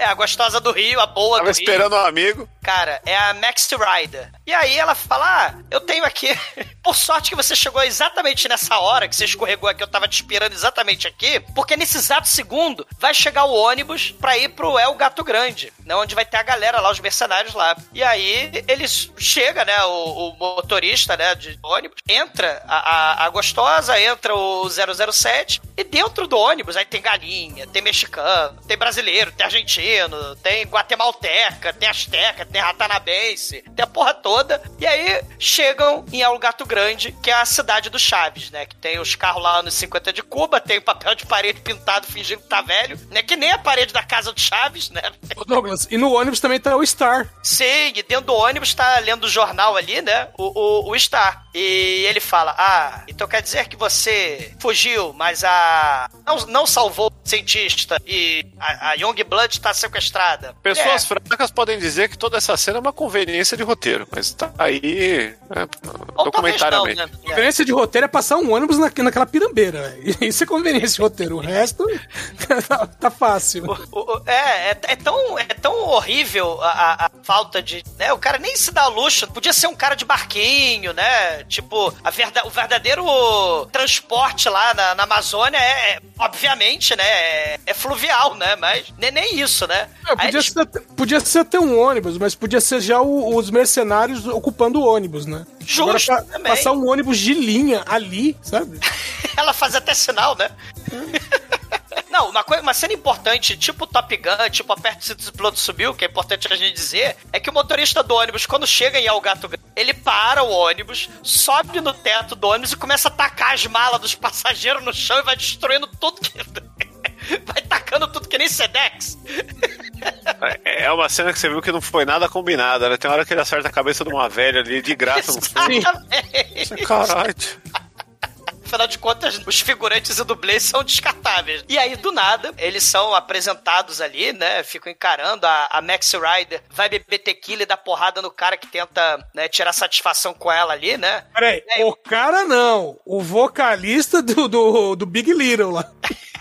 É, a gostosa do rio, a boa Tava do rio. esperando um amigo. Cara, é a Max Rider. E aí ela fala: Ah, eu tenho aqui. Por sorte que você chegou exatamente nessa hora que você escorregou aqui, eu tava te esperando exatamente aqui. Porque nesse exato segundo vai chegar o ônibus pra ir pro El Gato Grande, né? Onde vai ter a galera lá, os mercenários lá. E aí eles chega, né? O, o motorista, né? De ônibus, entra a, a, a gostosa, entra o 007. E dentro do ônibus aí tem galinha, tem mexicano, tem brasileiro, tem argentino, tem guatemalteca, tem asteca, tem ratanabense, tem a porra toda. E aí chegam em El Gato Grande, que é a cidade do Chaves, né? Que tem os carros lá anos 50 de Cuba, tem o papel de parede pintado fingindo que tá velho, né? Que nem a parede da casa do Chaves, né? Ô, Douglas, e no ônibus também tá o Star. Sim, e dentro do ônibus tá lendo o jornal ali, né? O, o, o Star. E ele fala: Ah, então quer dizer que você fugiu, mas a. Não, não salvou o cientista e a, a Young Blood tá sequestrada. Pessoas É. fracas podem dizer que toda essa cena é uma conveniência de roteiro, mas tá aí é, Ou documentariamente. não, né? Conveniência de roteiro é passar um ônibus na, naquela pirambeira. velho. Isso é conveniência de roteiro. O resto tá, tá fácil. O- o- é, é, é tão, é tão horrível a, a- a falta de. Né, o cara nem se dá luxo. Podia ser um cara de barquinho, né? Tipo, a verda, o verdadeiro transporte lá na, na Amazônia é, é, obviamente, né? É, é fluvial, né? Mas nem, nem isso, né? É, podia, eles- ser, até- podia ser até um ônibus, mas podia ser já o- os mercenários ocupando o ônibus, né? Justo, Agora, passar um ônibus de linha ali, sabe? Ela faz até sinal, né? Não, uma, coisa, uma cena importante, tipo Top Gun, tipo Aperta o cinto e piloto subiu, que é importante a gente dizer, é que o motorista do ônibus, quando chega em El Gato Grande, ele para o ônibus, sobe no teto do ônibus e começa a tacar as malas dos passageiros no chão e vai destruindo tudo que... vai tacando tudo que nem Sedex. É é uma cena que você viu que não foi nada combinada, né? Tem hora que ele acerta a cabeça de uma velha ali de graça no fundo. Caralho. Afinal de contas, os figurantes e dublês são descartáveis. E aí, do nada, eles são apresentados ali, né? Ficam encarando. A, a Max Rider vai beber tequila e dar porrada no cara que tenta né, tirar satisfação com ela ali, né? Peraí, o cara não. O vocalista do, do, do Big Little lá.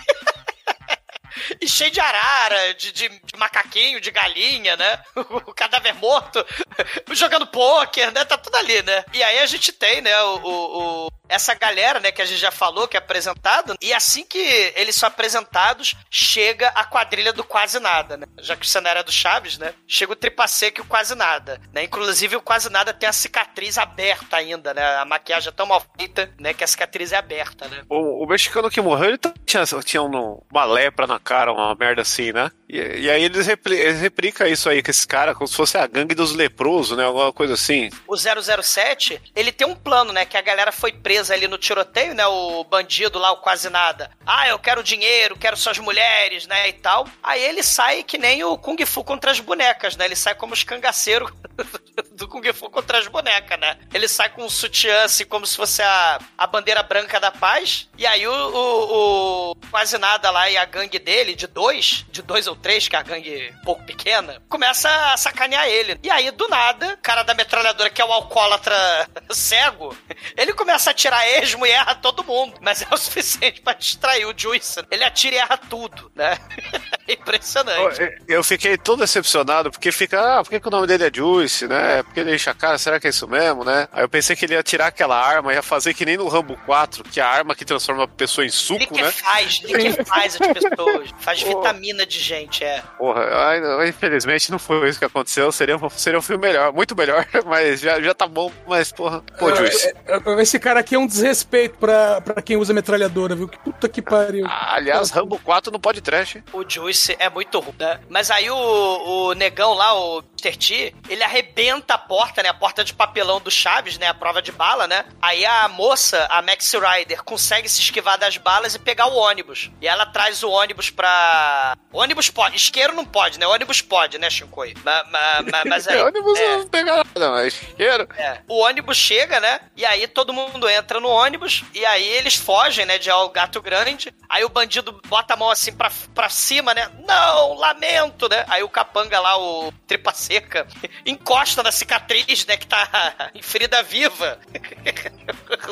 E cheio de arara, de, de- de macaquinho, de galinha, né? O cadáver morto, jogando pôquer, né? Tá tudo ali, né? E aí a gente tem, né, o, o, o essa galera, né, que a gente já falou, que é apresentado, e assim que eles são apresentados, chega a quadrilha do quase nada, né? Já que o cenário é do Chaves, né? Chega o Tripaseca e o quase nada, né? Inclusive o quase nada tem a cicatriz aberta ainda, né? A maquiagem é tão mal feita, né, que a cicatriz é aberta, né? O, o mexicano que morreu, ele tinha, tinha um- uma lepra na cara, uma merda assim, né? E, e aí eles, repli, eles replicam isso aí com esse cara, como se fosse a gangue dos leprosos, né? Alguma coisa assim. o 007, ele tem um plano, né? Que a galera foi presa ali no tiroteio, né? O bandido lá, o quase nada. Ah, eu quero dinheiro, quero suas mulheres, né? E tal. Aí ele sai que nem o Kung Fu contra as bonecas, né? Ele sai como os cangaceiros do Kung Fu contra as bonecas, né? Ele sai com um sutiã, assim, como se fosse a, a bandeira branca da paz. E aí o, o, o quase nada lá e a gangue dele, de dois, de dois ou três, que a gangue pouco pequena, começa a sacanear ele. E aí, do nada, o cara da metralhadora, que é o alcoólatra cego, ele começa a atirar esmo e erra todo mundo. Mas é o suficiente pra distrair o Juice. Ele atira e erra tudo, né? Impressionante. Eu- Eu fiquei todo decepcionado, porque fica, ah, por que, que o nome dele é Juice, né? Porque ele enche a cara, será que é isso mesmo, né? Aí eu pensei que ele ia tirar aquela arma, ia fazer que nem no Rambo 4, que é a arma que transforma a pessoa em suco, né? Liquefaz, liquefaz as pessoas. Faz vitamina de gente, é. Porra, infelizmente não foi isso que aconteceu. Seria, um- seria um filme melhor, muito melhor, mas já, já tá bom. Mas, porra, pô, Juice. É, é, Esse cara aqui é um desrespeito pra, pra quem usa metralhadora, viu? Que puta que pariu. Aliás, Rambo 4 não pode trash. O Juice é muito ruim, né? Mas aí o, o negão lá, o Mr. T, ele arrebenta a porta, né? A porta de papelão do Chaves, né? A prova de bala, né? Aí a moça, a Max Rider, consegue se esquivar das balas e pegar o ônibus. E ela traz o ônibus pra. Ônibus pode. Isqueiro não pode, né? O ônibus pode, né, Shinkoi? Mas, mas, mas aí. É, ônibus é. não pega nada, mas isqueiro. É. O ônibus chega, né? E aí todo mundo entra no ônibus. E aí eles fogem, né? De ao gato grande. Aí o bandido bota a mão assim pra, pra cima, né? Não, lamento, né? Aí o capanga lá, o tripa seca, encosta na cicatriz, né? Que tá em ferida viva.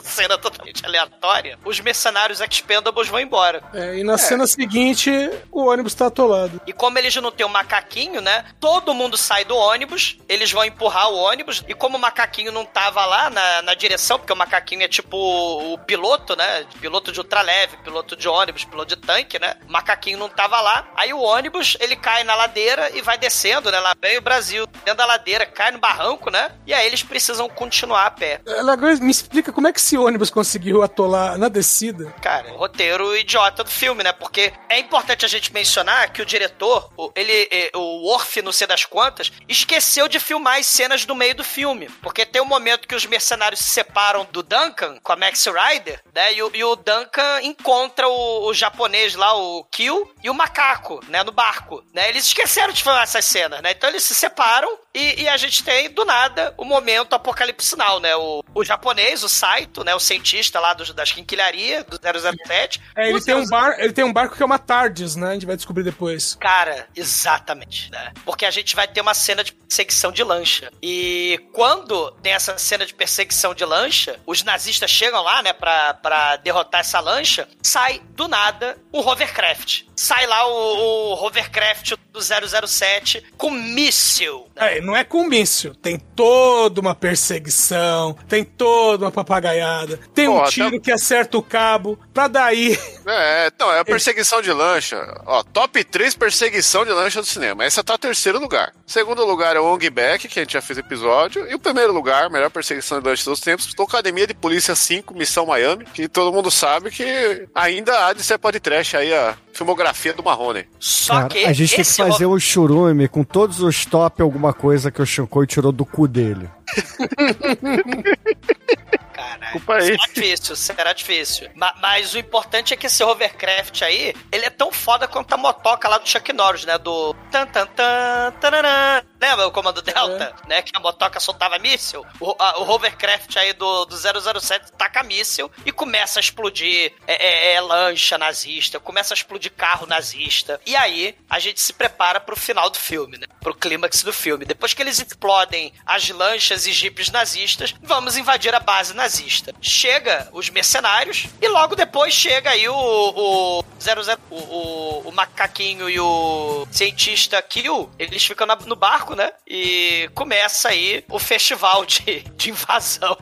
Cena totalmente aleatória. Os mercenários expendables vão embora. É, e na cena seguinte, o ônibus tá atolado. E como eles não têm o macaquinho, né? Todo mundo sai do ônibus, eles vão empurrar o ônibus. E como o macaquinho não tava lá na, na direção, porque o macaquinho é tipo o, o piloto, né? Piloto de ultraleve, piloto de ônibus, piloto de tanque, né? O macaquinho não tava lá. Aí o ônibus, ele cai na ladeira e vai descendo, né? Lá vem o Brasil, dentro da ladeira, cai no barranco, né? E aí eles precisam continuar a pé. Ela agora me explica como é que esse ônibus conseguiu atolar na descida. Cara, o roteiro idiota do filme, né? Porque é importante a gente mencionar que o diretor, ele, o Orf, não sei das quantas, esqueceu de filmar as cenas do meio do filme. Porque tem um momento que os mercenários se separam do Duncan com a Max Rider, né? E o, e o Duncan encontra o, o japonês lá, o Kill, e o macaco, né? No barco, né? Eles esqueceram de filmar essas cenas, né? Então eles se separam e, e a gente tem, do nada, o momento apocalipse sinal, né? O, o japonês, o Saito, né? O cientista lá dos, das quinquilharias, do 007. É, ele tem, um 007 bar, ele tem um barco que é uma TARDIS, né? A gente vai descobrir depois. Cara, exatamente, né? Porque a gente vai ter uma cena de perseguição de lancha. E quando tem essa cena de perseguição de lancha, os nazistas chegam lá, né, pra, pra derrotar essa lancha, sai do nada um hovercraft. Sai lá o, o hovercraft do 007 com míssil. É, não é com míssil. Tem toda uma perseguição, tem toda uma papagaiada, tem um Pô, tiro até- que acerta o cabo, pra daí. É, não, é a perseguição de lancha. Ó, top 3 perseguição de lancha do cinema. Essa tá em terceiro lugar. Segundo lugar é o Ong Back, que a gente já fez episódio. E o primeiro lugar, melhor perseguição de lancha dos tempos, do Academia de Polícia 5, Missão Miami, que todo mundo sabe que ainda há de ser podcast aí a filmografia do Marrone. Só Cara, que a gente tem que fazer o churume com todos os top alguma coisa que o Shinkoi tirou do cu dele. Caralho. Desculpa aí. Será difícil, será difícil. Ma- mas o importante é que esse hovercraft aí, ele é tão foda quanto a motoca lá do Chuck Norris, né? Do tan tan tan tararã. Lembra o comando Delta? Né? Que a motoca soltava míssil. O, a- o hovercraft aí do, do 007 taca míssil e começa a explodir é, é, é, lancha nazista, começa a explodir carro nazista. E aí a gente se prepara pro final do filme, né? Pro clímax do filme. Depois que eles explodem as lanchas e jipes nazistas, vamos invadir a base nazista. Chega os mercenários e logo depois chega aí o, o 00, o, o, o macaquinho e o cientista Kill, eles ficam na- no barco, né? E começa aí o festival de, de invasão.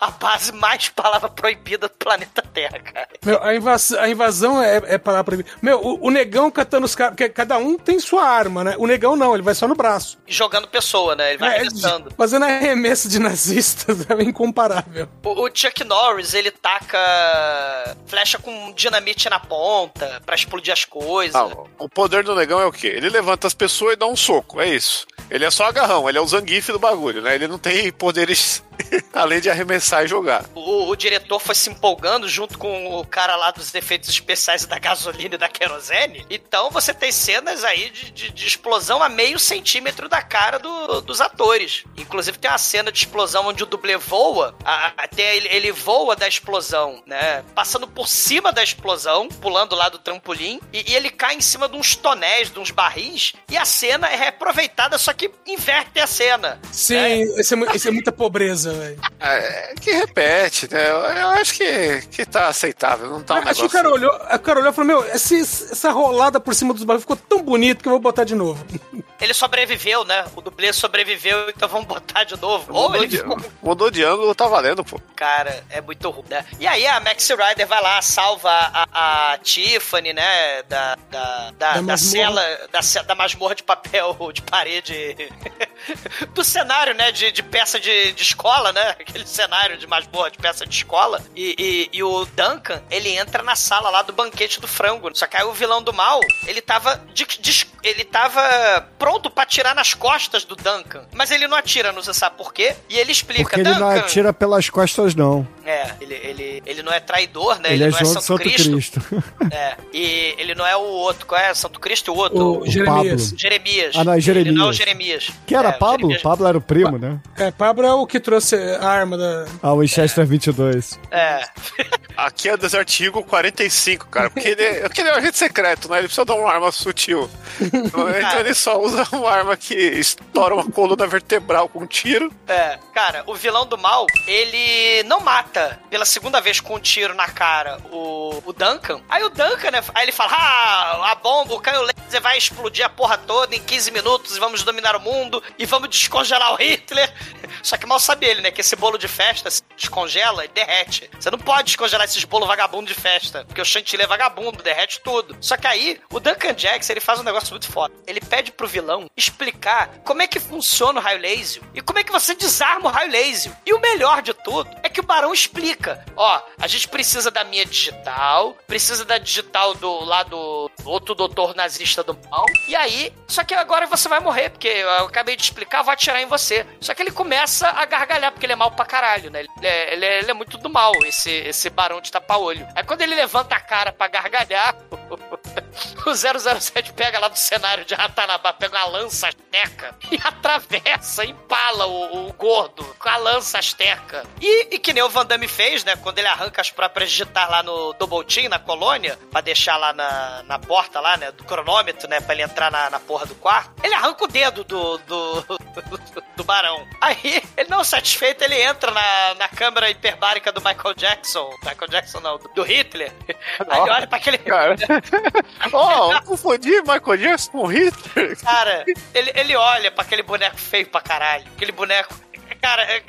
A base mais palavra proibida do planeta Terra, cara. Meu, a, invas- a invasão é, é palavra proibida. Meu, o, o negão catando os caras. Porque cada um tem sua arma, né? O negão não, ele vai só no braço. Jogando pessoa, né? Ele vai É, arremessando. fazendo arremesso de nazistas é incomparável. O, o Chuck Norris, ele taca flecha com dinamite na ponta pra explodir as coisas. Ah, o poder do negão é o quê? Ele levanta as pessoas e dá um soco, é isso. Ele é só agarrão, ele é o Zangief do bagulho, né? Ele não tem poderes além de arremessar e jogar. O, o diretor foi se empolgando junto com o cara lá dos efeitos especiais da gasolina e da querosene. Então você tem cenas aí de, de- de explosão a meio centímetro da cara do- dos atores. Inclusive tem uma cena de explosão onde o dublê voa, até ele, ele voa da explosão, né? Passando por cima da explosão, pulando lá do trampolim, e, e ele cai em cima de uns tonéis, de uns barris, e a cena é reaproveitada, só que inverte a cena. Sim, Isso, é, é muita pobreza, velho. É, que repete, né? Eu, eu acho que, que tá aceitável, não tá um Acho que o negócio... cara olhou, o cara olhou e falou: Meu, esse- essa rolada por cima dos barris ficou tão bonito que eu vou botar de novo. Ele sobreviveu, né? O dublê sobreviveu, então vamos botar de novo. Ou Mudou ele de, ficou mudou de ângulo, tá valendo, pô. Cara, é muito ruim, né? E aí a Max Rider vai lá, salva a, a Tiffany, né? Da, da, da, Da da, cela, da, da masmorra de papel de parede. do cenário, né? De, de peça de, de escola, né? Aquele cenário de masmorra de peça de escola. E, e, e o Duncan, ele entra na sala lá do banquete do frango. Só que aí o vilão do mal, ele tava. de- de- ele tava pronto pra atirar nas costas do Duncan. Mas ele não atira, não sei sabe por quê. E ele explica, Porque ele não Duncan. atira pelas costas, não. É, ele, ele, ele não é traidor, né? Ele, Ele, é não é João Santo, de Santo Cristo. Cristo. É. E ele não é o outro. Qual é? Santo Cristo e o outro? O Jeremias. Pablo. Jeremias. Ah, não, é Ele não é o Jeremias. Jeremias. Que era É, o Pablo? Jeremias- Pablo era o primo, né? É, Pablo é o que trouxe a arma da. Ah, o Winchester 22. É. Aqui é Desert Eagle 45, cara. Porque ele, é- porque ele é um agente secreto, né? Ele precisa dar uma arma sutil. Então ele só usa uma arma que estoura uma coluna vertebral com um tiro. É, cara, o vilão do mal, ele não mata pela segunda vez com um tiro na cara o, o Duncan. Aí o Duncan, né? Aí ele fala: Ah, a bomba, o canhão laser vai explodir a porra toda em 15 minutos e vamos dominar o mundo e vamos descongelar o Hitler. Só que mal sabe ele, né? Que esse bolo de festa se descongela e derrete. Você não pode descongelar esses bolos vagabundo de festa, porque o chantilly é vagabundo, derrete tudo. Só que aí, o Duncan Jackson, ele faz um negócio muito foda. Ele pede pro vilão explicar como é que funciona o raio laser e como é que você desarma o raio laser. E o melhor de tudo é que o Barão explica. Ó, a gente precisa da minha digital, precisa da digital do lá do outro doutor nazista do mal. E aí, só que agora você vai morrer, porque eu acabei de explicar, vou atirar em você. Só que ele começa a gargalhar, porque ele é mal pra caralho, né? Ele é, ele é- ele é muito do mal, esse, esse barão de tapa-olho. Aí quando ele levanta a cara pra gargalhar, o 007 pega lá do cenário de Ratanabá, pega uma lança asteca e atravessa, empala o, o gordo com a lança asteca. E, e que nem o Van Damme fez, né? Quando ele arranca as próprias digitar lá no Double Team, na colônia, pra deixar lá na, na porta lá, né? Do cronômetro, né? Pra ele entrar na, na porra do quarto. Ele arranca o dedo do, do, do barão. Aí, ele não satisfeito, ele entra na, na câmera hiperbárica do Michael Jackson. Michael Jackson não, do, do Hitler. Aí ele olha pra aquele... Cara. Eu confundi Michael Jackson com Hitler. Cara, ele, ele olha pra aquele boneco feio pra caralho. Aquele boneco. Cara, é-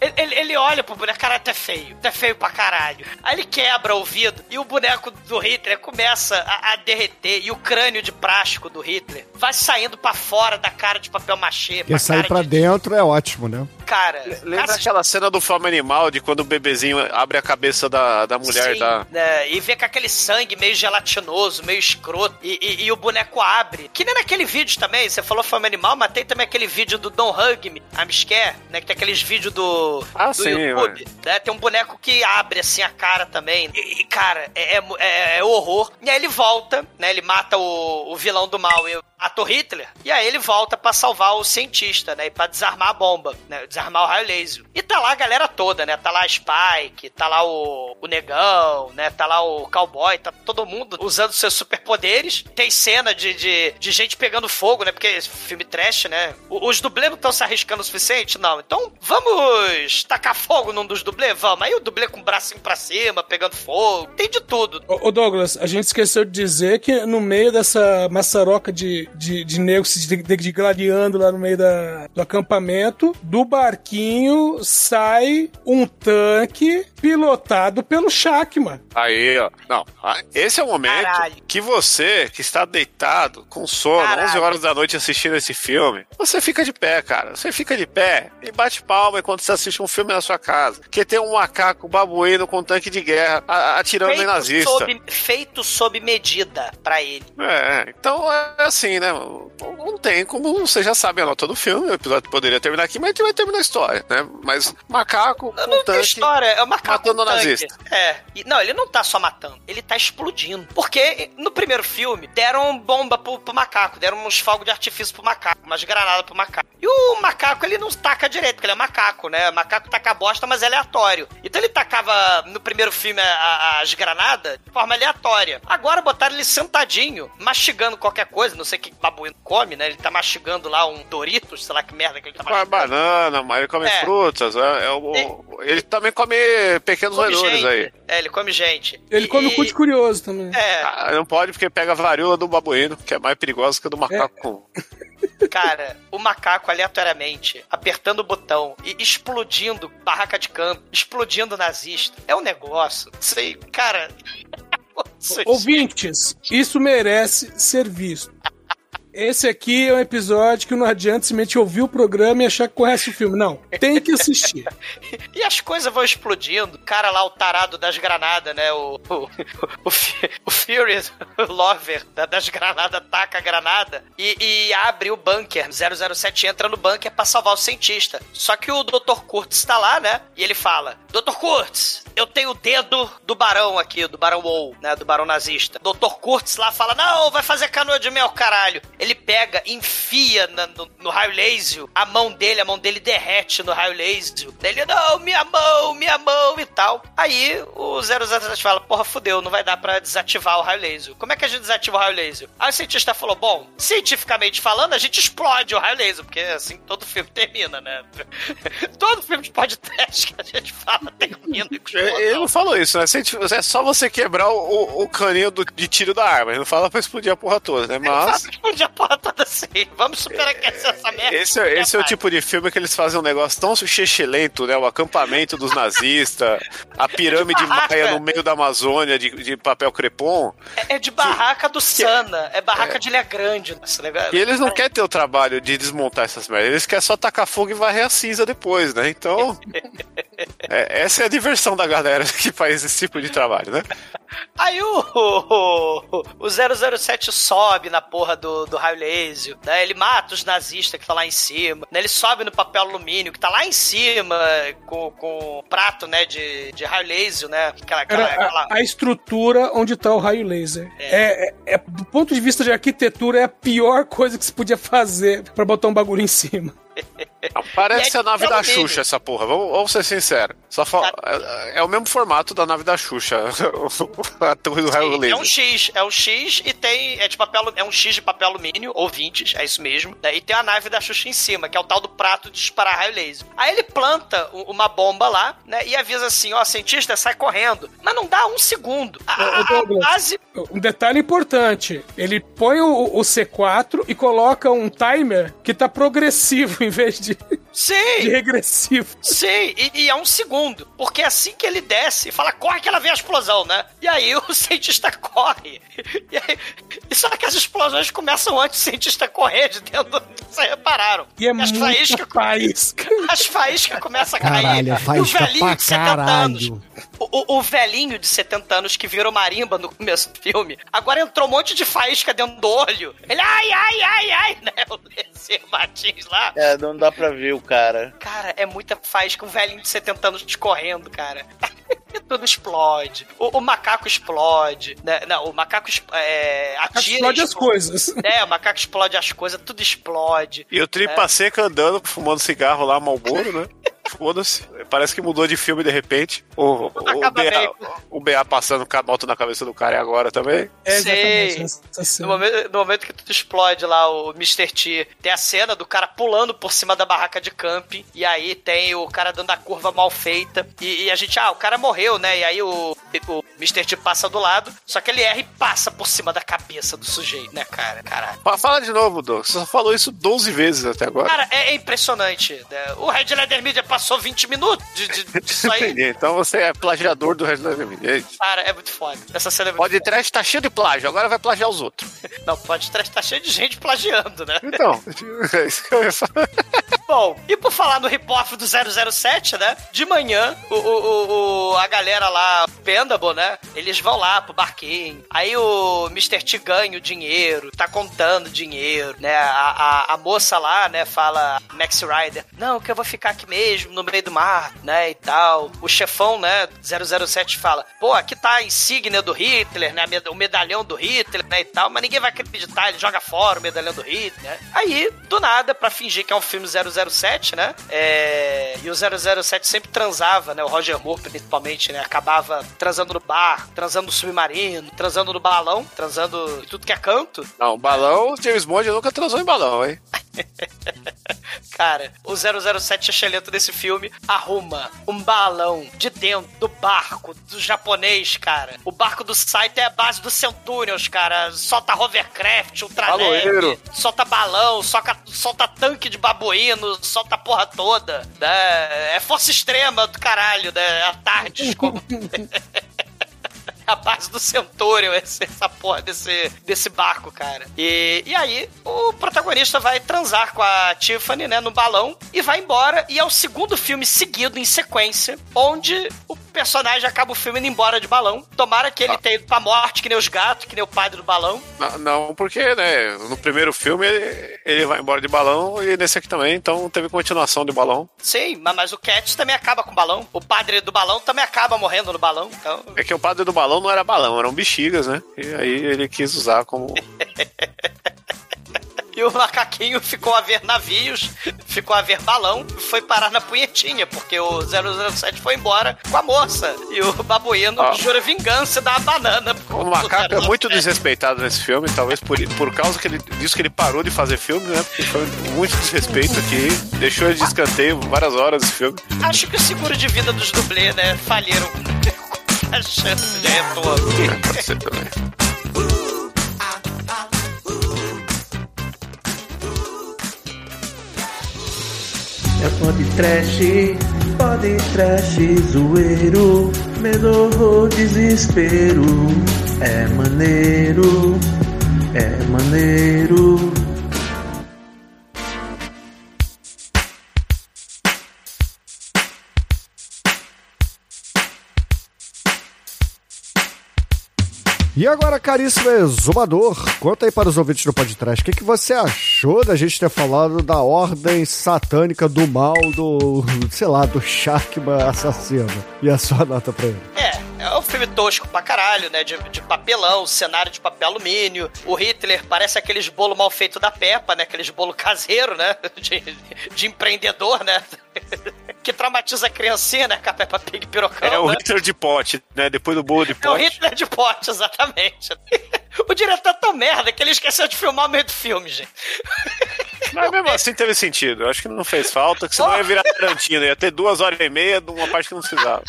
é- ele, ele olha pro boneco, cara, até feio, até feio pra caralho. Aí ele quebra o vidro e o boneco do Hitler começa a, a derreter e o crânio de plástico do Hitler vai saindo pra fora da cara de papel machê. Porque sair pra de- dentro é ótimo, né? Cara, Lembra aquela cena do Fome Animal de quando o bebezinho abre a cabeça da, da mulher Sim, da. né, e vê com aquele sangue meio gelatinoso, meio escroto, e, e- e o boneco abre. Que nem naquele vídeo também, você falou fome animal, mas tem também aquele vídeo do Don't Hug Me, I'm Scared, né? Que tem aqueles vídeos do, Ah, do sim, YouTube. Né, tem um boneco que abre assim a cara também. E, e, cara, é, é, é- é horror. E aí ele volta, né? Ele mata o, o vilão do mal. E ator Hitler. E aí ele volta pra salvar o cientista, né? E pra desarmar a bomba, né? Desarmar o raio laser. E tá lá a galera toda, né? Tá lá a Spike, tá lá o, o Negão, né? Tá lá o Cowboy, tá todo mundo usando seus superpoderes. Tem cena de, de, de gente pegando fogo, né? Porque filme trash, né? Os dublês não estão se arriscando o suficiente? Não. Então vamos tacar fogo num dos dublês? Vamos. Aí o dublê com o bracinho pra cima, pegando fogo. Tem de tudo. Ô, Douglas, a gente esqueceu de dizer que no meio dessa maçaroca de, de, de negros se de- degladiando lá no meio da, do acampamento, do barquinho sai um tanque pilotado pelo Shakman. Aí, ó. Não, ah, esse é o momento Caralho. que você, que está deitado, com sono, Caralho. 11 horas da noite assistindo esse filme, você fica de pé, cara. Você fica de pé e bate palma enquanto você assiste um filme na sua casa. Que tem um macaco babuíno com um tanque de guerra atirando em nazista. sob, feito sob medida pra ele. É, então é assim, né? Não tem como, você já sabe a nota do filme, o episódio poderia terminar aqui, mas a gente vai terminar a história, né? Mas macaco Não tem tanque história, é o macaco matando tanque. nazista. É. E, não, ele não tá só matando, ele tá explodindo. Porque no primeiro filme deram bomba pro, pro macaco, deram uns fogos de artifício pro macaco, umas granadas pro macaco. E o macaco, ele não taca direito, porque ele é macaco, né? O macaco taca bosta, mas é aleatório. Então ele tacava no primeiro filme a- a- as granadas de forma aleatória. Agora botaram ele sentadinho, mastigando qualquer coisa, não sei o que babuíno come, né? Ele tá mastigando lá um Doritos, sei lá que merda que ele tá mastigando. banana, mas ele come É. frutas. É, é o- ele também come pequenos Come roedores aí. É, ele come gente. Ele E- come o cu de curioso também. É, Ah, não pode porque pega a varíola do babuíno, que é mais perigosa que a do macaco. comum. cara, o macaco aleatoriamente apertando o botão e explodindo barraca de campo, explodindo nazista. É um negócio. Sei, cara. Isso- Ouvintes, isso merece ser visto. Esse aqui é um episódio que não adianta simplesmente ouvir o programa e achar que conhece o filme. Não, tem que assistir. E as coisas vão explodindo. O cara lá, o tarado das granadas, né? O, o, o, o Furious Lover da- das granadas taca a granada e, e abre o bunker. 007 entra no bunker pra salvar o cientista. Só que o Dr. Kurtz tá lá, né? E ele fala: Dr. Kurtz, eu tenho o dedo do barão aqui, do barão Wall, né? Do barão nazista. Dr. Kurtz lá fala: Não, vai fazer canoa de mel, caralho. Ele pega, enfia na- no, no raio laser a mão dele, a mão dele derrete no raio laser. Ele, não, minha mão, minha mão e tal. Aí o 007 fala: Porra, fudeu, não vai dar pra desativar o raio laser. Como é que a gente desativa o raio laser? Aí o cientista falou: Bom, cientificamente falando, a gente explode o raio laser, porque assim todo filme termina, né? todo filme de podcast que a gente fala termina. Ele não falou isso, né? É só você quebrar o, o- caninho do- de tiro da arma. Ele não fala pra explodir a porra toda, né? Mas. Sabe, explodir a porra toda assim. Vamos superaquecer essa merda. Esse, é- esse é o tipo de filme que eles fazem um negócio tão lento, né? O acampamento dos nazistas, a pirâmide barraca. maia no meio da Amazônia de, de papel crepom. É, é de barraca do Sana, é barraca de Ilha Grande. Esse negócio. E eles não querem ter o trabalho de desmontar essas merdas, eles querem só tacar fogo e varrer a cinza depois, né? Então. é, essa é a diversão da galera que faz esse tipo de trabalho, né? Aí o, o, o 007 sobe na porra do, do raio laser, né? Ele mata os nazistas que tá lá em cima, né? Ele sobe no papel alumínio que tá lá em cima com, com o prato, né, de, de raio laser, né? Aquela, aquela, aquela- a, a estrutura onde tá o raio laser. É. é- é- do ponto de vista de arquitetura, é a pior coisa que se podia fazer pra botar um bagulho em cima. Parece é a nave da. Xuxa, essa porra. Vamos, vamos ser sinceros. Só fa- é, é o mesmo formato da nave da Xuxa. a torre do raio É laser. um X, é um X e tem. É de papel, é um X de papel alumínio, ou 20, é isso mesmo. né? E tem a nave da Xuxa em cima, que é o tal do prato de disparar raio laser. Aí ele planta uma bomba lá, né? E avisa assim: ó, cientista, sai correndo. Mas não dá um segundo. A, a- base. Um detalhe importante: ele põe o, o C4 e coloca um timer que tá progressivo em vez de, de Sim! regressivo. Sim, e, e é um segundo. Porque assim que ele desce, fala, corre que ela vem a explosão, né? E aí o cientista corre. E, aí, e só que as explosões começam antes do cientista correr de dentro. Vocês repararam? E é as faíscas faísca. As faíscas começam a cair. Caralho, é e o faísca velhinho pra de 70 anos. caralho. O, o- o velhinho de 70 anos que virou marimba no começo do filme, agora entrou um monte de faísca dentro do olho. Ele, ai, ai, ai, ai, né? O Lesser Martins lá. É, não dá pra ver o cara. Cara, é muita faísca, um velhinho de 70 anos correndo, cara. tudo explode. O, o macaco explode, né? Não, o macaco é, atira. Explode e as coisas. É, o macaco explode as coisas, tudo explode. E o Tripa Seca andando, fumando cigarro lá, Malboro, né? Foda-se. Parece que mudou de filme de repente. O, o, o, BA, o BA passando com a moto na cabeça do cara e agora também. É, exatamente. essa No momento, no momento que tudo explode lá, o Mr. T, tem a cena do cara pulando por cima da barraca de camping, e aí tem o cara dando a curva mal feita, e, e a gente, ah, o cara morreu, né? E aí o, o Mr. T passa do lado, só que ele erra e passa por cima da cabeça do sujeito, né, cara? Caralho. Fa- Fala de novo, Doug. Você só falou isso 12 vezes até agora. Cara, é, é impressionante. né? O Red Leather Media passou 20 minutos de, de, disso aí. Entendi. Então você é plagiador do Resident Evil. Cara, é muito foda. Essa cena é muito Pode trash tá cheio de plágio, agora vai plagiar os outros. Não, pode trás tá cheio de gente plagiando, né? Então, é isso que eu ia falar. Bom, e por falar no rip-off do 007, né? De manhã, o, o, o- a galera lá, o Pendable, né? Eles vão lá pro barquinho. Aí o Mr. T ganha o dinheiro, tá contando dinheiro, né? A, a, a moça lá, né, fala, Max Rider, não, que eu vou ficar aqui mesmo, no meio do mar, né, e tal. O chefão, né, 007 fala, pô, aqui tá a insígnia do Hitler, né, o medalhão do Hitler, né, e tal, mas ninguém vai acreditar, ele joga fora o medalhão do Hitler, né? Aí, do nada, pra fingir que é um filme 007, né, é... e o 007 sempre transava, né, o Roger Moore principalmente, né, acabava transando no bar, transando no submarino, transando no balão, transando em tudo que é canto, Não, balão, James Bond nunca transou em balão, hein? Cara, o 007 excelente desse filme arruma um balão de dentro do barco do japonês, cara. O barco do site é a base do Centurions, cara. Solta hovercraft, ultraleg, solta balão, solta, solta tanque de babuíno, solta a porra toda. Né? É força extrema do caralho, né? À tarde, como... a base do Centurion, esse- essa porra desse, desse barco, cara. E, e aí, o protagonista vai transar com a Tiffany, né, no balão, e vai embora. E é o segundo filme seguido em sequência, onde o personagem acaba o filme indo embora de balão. Tomara que ele tenha ido pra morte, que nem os gatos, que nem o padre do balão. Não, não, porque, né, no primeiro filme ele, ele vai embora de balão e nesse aqui também, então teve continuação de balão. Sim, mas, mas o Cat também acaba com o balão. O padre do balão também acaba morrendo no balão. Então, É que o padre do balão não era balão, eram bexigas, né? E aí ele quis usar como. E o macaquinho ficou a ver navios, ficou a ver balão e foi parar na punhetinha, porque o 007 foi embora com a moça. E o babuíno Ah. jura vingança e dá a banana. O macaco é muito desrespeitado nesse filme, talvez por, por causa que ele, disso que ele parou de fazer filme, né? Porque foi muito desrespeito aqui, deixou ele de escanteio várias horas esse filme. Acho que o seguro de vida dos dublês, né, falharam com a chance de retorno. Pode ser também. É pode trash, pode trash, zoeiro, medo ou desespero. É maneiro, é maneiro. E agora, caríssimo exumador, conta aí para os ouvintes do podcast, o que, que você achou da gente ter falado da ordem satânica do mal do, sei lá, do Sharkman assassino? E a sua nota pra ele? É, é um filme tosco pra caralho, né? De, de papelão, cenário de papel alumínio. O Hitler parece aqueles bolo mal feito da Peppa, né? Aqueles bolo caseiro, né? De, de empreendedor, né? que traumatiza a criancinha, né? Com a Peppa Pig pirocão, É o né? Hitler de pote, né? Depois do bolo de É o pote. Hitler de pote, exatamente. o diretor é tão merda que ele esqueceu de filmar o meio do filme, gente. Mas mesmo assim teve sentido. Eu acho que não fez falta, que senão ia virar Tarantino. Ia ter duas horas e meia de uma parte que não precisava.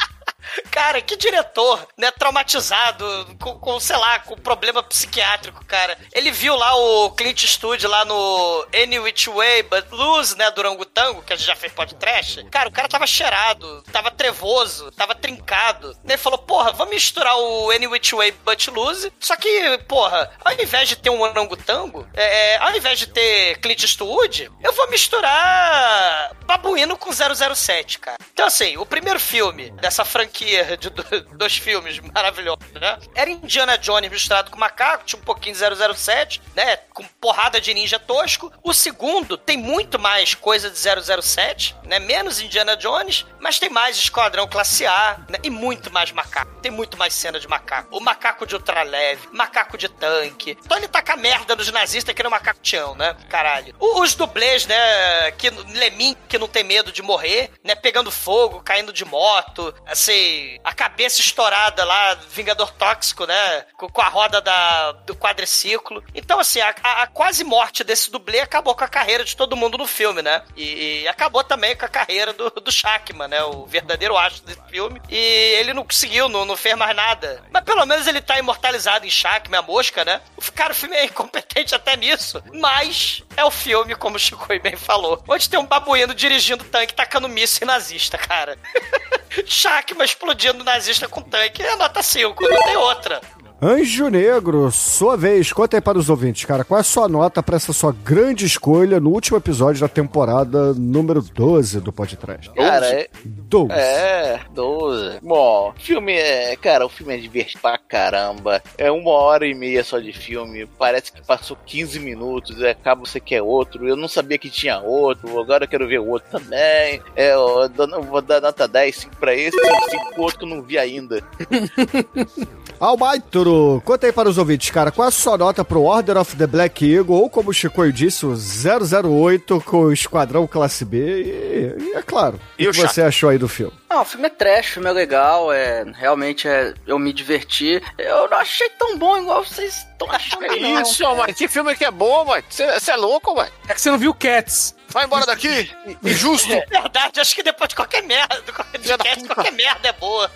Cara, que diretor, né, traumatizado, com, com, sei lá, com problema psiquiátrico, cara. Ele viu lá o Clint Eastwood lá no Any Which Way But Lose, né, do Orangotango, que a gente já fez podcast. Cara, o cara tava cheirado, tava trevoso, tava trincado. Ele falou, porra, vamos misturar o Any Which Way But Lose, só que, porra, ao invés de ter um Orangotango, é, ao invés de ter Clint Eastwood, eu vou misturar Babuíno com 007, cara. Então, assim, o primeiro filme dessa franquia de do- dois filmes maravilhosos, né? Era Indiana Jones misturado com macaco, tinha um pouquinho de 007, né? Com porrada de ninja tosco. O segundo tem muito mais coisa de 007, né? Menos Indiana Jones, Mas tem mais Esquadrão Classe A, né? E muito mais macaco. Tem muito mais cena de macaco. O macaco de ultraleve, macaco de tanque. Então ele taca merda nos nazistas que nem o macaco Tião, né? Caralho. O- Os dublês, né? Que, Lemin, que não tem medo de morrer, né? Pegando fogo, caindo de moto, assim, a cabeça estourada lá, Vingador Tóxico, né? Com, com a roda da, do quadriciclo. Então, assim, a, a- a quase morte desse dublê acabou com a carreira de todo mundo no filme, né? E, e acabou também com a carreira do, do Shackman, né? O verdadeiro astro desse filme. E ele não conseguiu, não, não fez mais nada. Mas pelo menos ele tá imortalizado em Shackman, a mosca, né? O cara, o filme é incompetente até nisso. Mas é o filme, como o Chico bem falou, onde tem um babuíno dirigindo tanque tacando míssil nazista, cara. Shackman explodindo nazista com tanque é nota 5, não tem outra. Anjo Negro, sua vez, conta aí para os ouvintes, cara, qual é a sua nota para essa sua grande escolha no último episódio da temporada número 12 do podcast? Cara, é. 12. É, 12. Bom, filme é. Cara, o filme é divertido pra caramba. É uma hora e meia só de filme. Parece que passou 15 minutos. e Acaba você quer outro. Eu não sabia que tinha outro. Agora eu quero ver o outro também. É, eu dou- vou dar nota 10 5 pra esse e 5 pro outro que eu não vi ainda. Almaitro, conta aí para os ouvintes, cara, qual é a sua nota pro Order of the Black Eagle, ou como o Chicoio disse, o 008 com o Esquadrão Classe B, e, e é claro, E o que você achou aí do filme? Não, o filme é trash, o filme é legal, é realmente é, eu me diverti. Eu não achei tão bom igual vocês estão achando, Que não. isso, mano? Que filme que é bom, mano? Você é louco, mano? É que você não viu Cats. Vai embora daqui! Injusto! Verdade, acho que depois de qualquer merda, de qualquer, podcast, puta. qualquer merda é boa.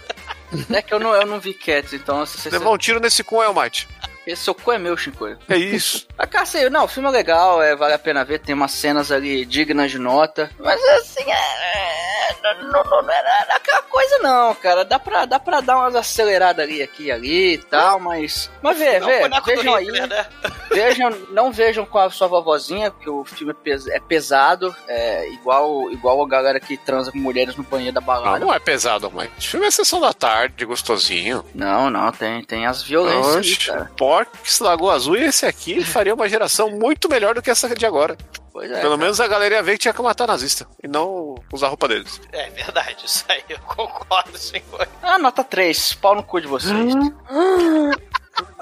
É que eu não, eu não vi Cats, então se Levar um tiro nesse cu, Elmite. Esse seu cu é meu, Chico. É isso. Ah, cara, sei, não, o filme é legal, é, vale a pena ver, tem umas cenas ali dignas de nota. Mas assim, é, é, não, não, não era aquela coisa não, cara. Dá pra, dá pra dar umas aceleradas ali, aqui e ali e tal, mas. Mas vê, Não, vê, boneco do vejam aí. Hitler, né? Vejam, não vejam com a sua vovozinha, porque o filme é, pes- é pesado, é igual, igual a galera que transa com mulheres no banheiro da Não, balada. não é pesado, mãe. O filme é sessão da tarde, gostosinho. Não, não, tem, tem as violências ali, Oxe, cara. Porcs, Lagoa Azul e esse aqui faria uma geração muito melhor do que essa de agora. Pois é. Pelo cara. menos a galera ia ver que tinha que matar nazista e não usar a roupa deles. É verdade, isso aí eu concordo, senhor. Ah, nota 3, pau no cu de vocês.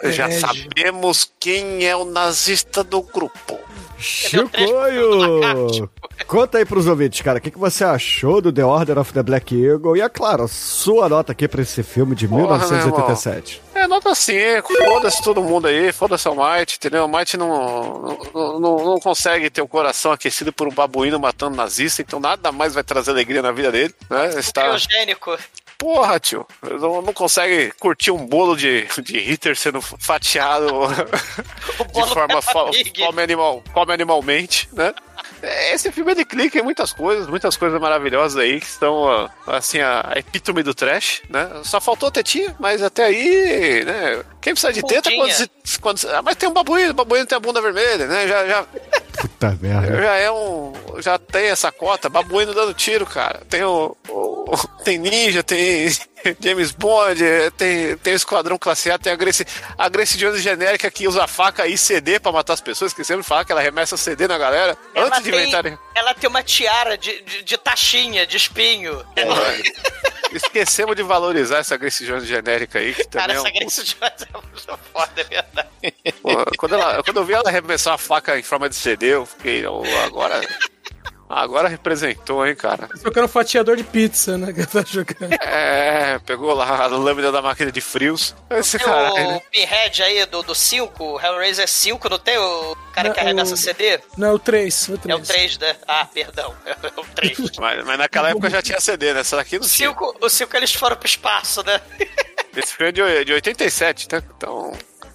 Já Herege. sabemos quem é o nazista do grupo. Chicoio! Conta aí pros ouvintes, cara, o que, que você achou do The Order of the Black Eagle? E é claro, sua nota aqui pra esse filme de Porra, 1987. É, nota 5, foda-se todo mundo aí, foda-se o Might, entendeu? O Might não, não, não, não consegue ter o coração aquecido por um babuíno matando nazista, então nada mais vai trazer alegria na vida dele, né? Está... Eugênico. Porra, tio, não, não consegue curtir um bolo de, de Hitler sendo fatiado de forma Pig. come, animal, come animalmente, né? É, Esse filme ele clica em muitas coisas, muitas coisas maravilhosas aí que estão, assim, a epítome do trash, né? Só faltou a tetinha, mas até aí, né? Quem precisa de teta quando, se, quando se- ah, Mas tem um babuíno, o babuíno tem a bunda vermelha, né? Já, já, Puta merda. já é um. Já tem essa cota, babuíno dando tiro, cara. Tem o. o- tem ninja, tem James Bond, tem, tem o Esquadrão Classe A, tem a Grace, a Grace Jones genérica que usa faca e CD pra matar as pessoas, que sempre fala que ela remessa CD na galera Ela antes de tem, inventarem. ela tem uma tiara de, de, de taxinha, de espinho. Esquecemos de valorizar essa Grace Jones genérica aí, que Cara, também é um essa Grace Jones é muito foda, é verdade. Pô, quando, ela- quando eu vi ela arremessar a faca em forma de CD, eu fiquei, "Oh, agora. Agora representou, hein, cara. Só que era um fatiador de pizza, né? Que eu tava jogando. É, pegou lá a lâmina da máquina de frios. Esse cara. O Pinhead aí do, do 5, o Hellraiser 5, não tem o cara que Não, arremessa o- CD? Não, é o 3. O 3. É o 3, né? Ah, perdão. É o 3. Mas, mas naquela época já tinha CD, né? Essa daqui não tinha. Cinco, o 5 eles foram pro espaço, né? Esse filme é de, de 87, tá? Então.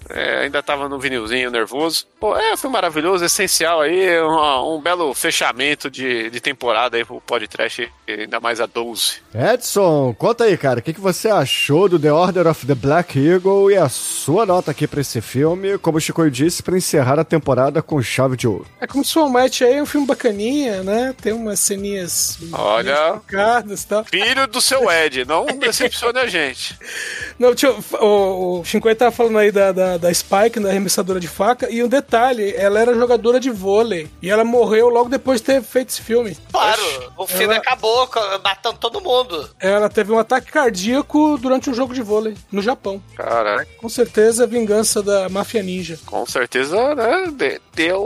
É, ainda tava no vinilzinho nervoso. Pô, é, foi maravilhoso, essencial aí, um, um belo fechamento de, de temporada aí pro podcast, ainda mais a 12. Edson, conta aí, cara, o que, que você achou do The Order of the Black Eagle e a sua nota aqui pra esse filme, como o Chico disse, pra encerrar a temporada com chave de ouro. É como se o Almighty aí é um filme bacaninha, né? Tem umas ceninhas Olha. picadas e tal. Filho do seu Ed, não decepcione a gente. Não, tio, o, o Shinkoi tava falando aí da, da, da Spike, da arremessadora de faca, e um detalhe, ela era jogadora de vôlei, e ela morreu logo depois de ter feito esse filme. Claro, o filme Ela- acabou matando todo mundo. Ela teve um ataque cardíaco durante um jogo de vôlei, no Japão. Caraca, Com certeza, vingança da máfia ninja. com certeza, né? de- Deu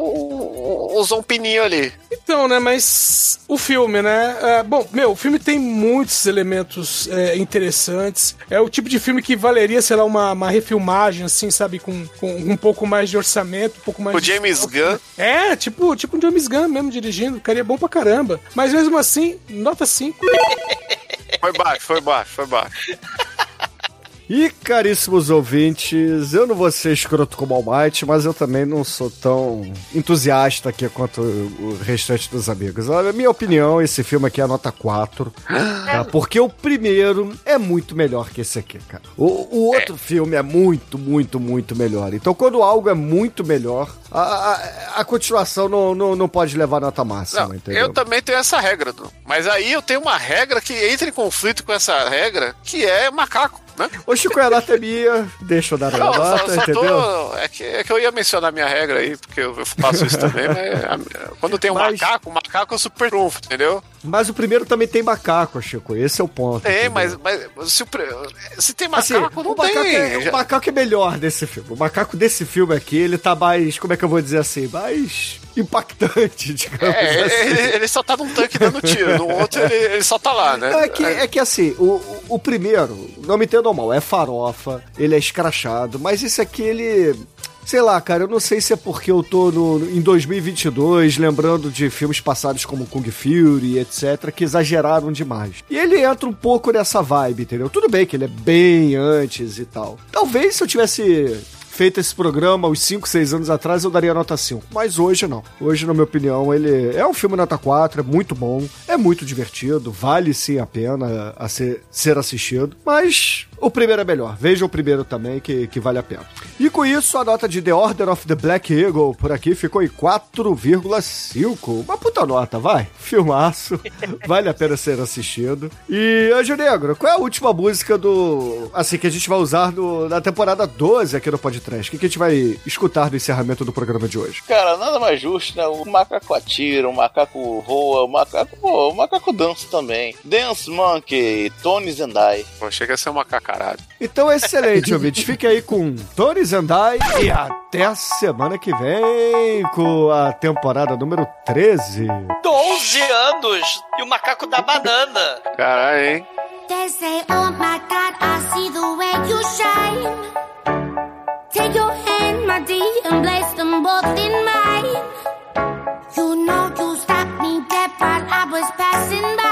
uns um pininho ali. Então, né, mas o filme, né? é, bom, meu, o filme tem muitos elementos é, interessantes. É o tipo de filme que valeria, sei lá, uma, uma refilmagem, assim, sabe? Com, com um pouco mais de orçamento, um pouco mais O de James Gunn. É, tipo, tipo um James Gunn mesmo dirigindo. Ficaria bom pra caramba. Mas mesmo assim, nota 5. Foi baixo, foi baixo, foi baixo. E caríssimos ouvintes, eu não vou ser escroto como Almighty, mas eu também não sou tão entusiasta aqui quanto o restante dos amigos. Olha, minha opinião, esse filme aqui é nota 4, tá? Porque o primeiro é muito melhor que esse aqui, cara. O, o outro filme é muito, muito, muito melhor. Então, quando algo é muito melhor, a, a, a continuação não, não, não pode levar nota máxima, Não, entendeu? eu também tenho essa regra, mas aí eu tenho uma regra que entra em conflito com essa regra, que é macaco, né? Ô, Chico, é a nota é minha, deixa eu dar a Não, só, nota, só entendeu? tô. É que, é que eu ia mencionar minha regra aí, porque eu, eu faço isso também, mas a- quando tem um Mas- macaco, o macaco é super trunfo, entendeu? Mas o primeiro também tem macaco, Chico. Esse é o ponto. Tem, entendeu? mas, mas se, o se tem Assim, macaco, não o, macaco tem. é, Já- o macaco é melhor desse filme. O macaco desse filme aqui, ele tá mais, como é que eu vou dizer assim, mais impactante, digamos É, assim. ele, ele só tá num tanque dando tiro, no outro ele, ele só tá lá, né? É que, é que assim, o, o, primeiro, não me entendam mal, é farofa, ele é escrachado, mas esse aqui, ele. Sei lá, cara, eu não sei se é porque eu tô no- em 2022 lembrando de filmes passados como Kung Fury, etc., que exageraram demais. E ele entra um pouco nessa vibe, entendeu? Tudo bem que ele é bem antes e tal. Talvez se eu tivesse feito esse programa uns 5, 6 anos atrás, eu daria nota 5. Mas hoje não. Hoje, na minha opinião, ele é um filme nota 4, é muito bom, é muito divertido, vale sim a pena a ser, ser assistido. Mas o primeiro é melhor. Veja o primeiro também, que, que vale a pena. E com isso, a nota de The Order of the Black Eagle por aqui ficou em 4,5. Uma puta nota, vai. Filmaço. vale a pena ser assistido. E, Anjo Negro, qual é a última música do. Assim, que a gente vai usar no, na temporada 12 aqui no Podcast? O que, que a gente vai escutar no encerramento do programa de hoje? Cara, nada mais justo, né? O macaco atira, o macaco voa, o macaco voa, o macaco dança também. Dance Monkey, Tony Zendai. Pô, chega a ser uma cacarada. Então, excelente, ouvintes. Fique aí com Tony Zendai e até a semana que vem com a temporada número 13. 12 anos e o macaco da banana. Caralho, hein? They say, oh my God, I see the way you shine. Take your hand, my dear, and place them both in mine. You know you stopped me dead while I was passing by.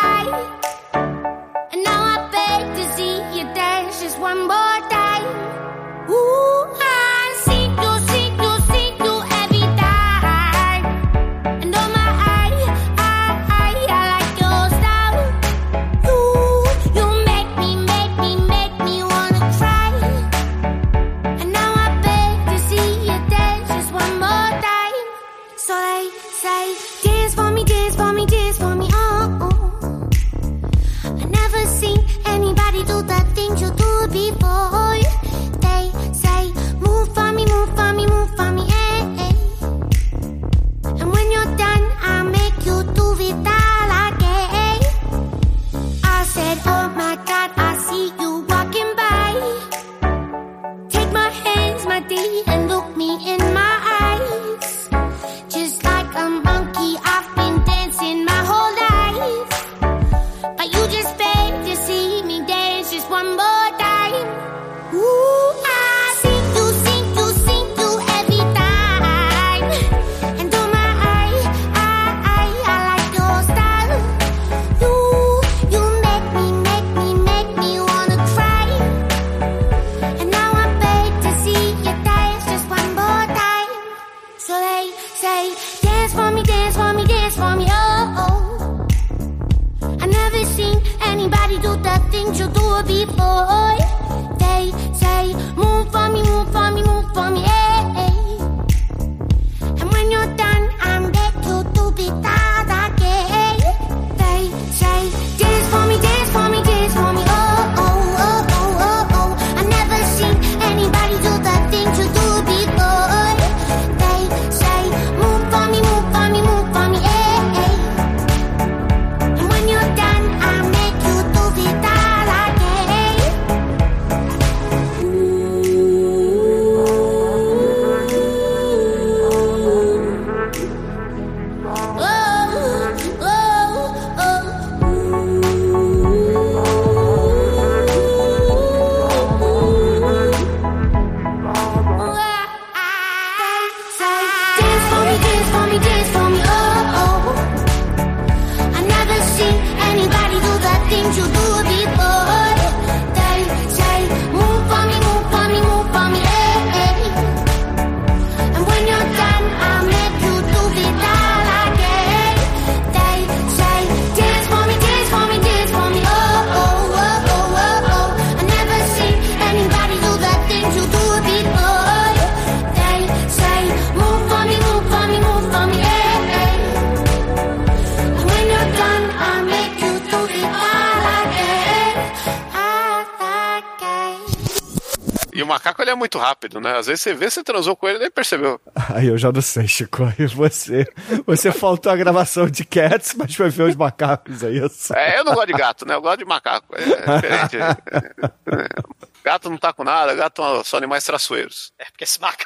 Muito rápido, né? Às vezes você vê, você transou com ele e nem percebeu. Aí eu já não sei, Chico. Aí você, você faltou a gravação de Cats, mas foi ver os macacos, é isso? É, eu não gosto de gato, né? Eu gosto de macaco. É diferente. gato não tá com nada, gato são animais traiçoeiros. É porque esse macaco,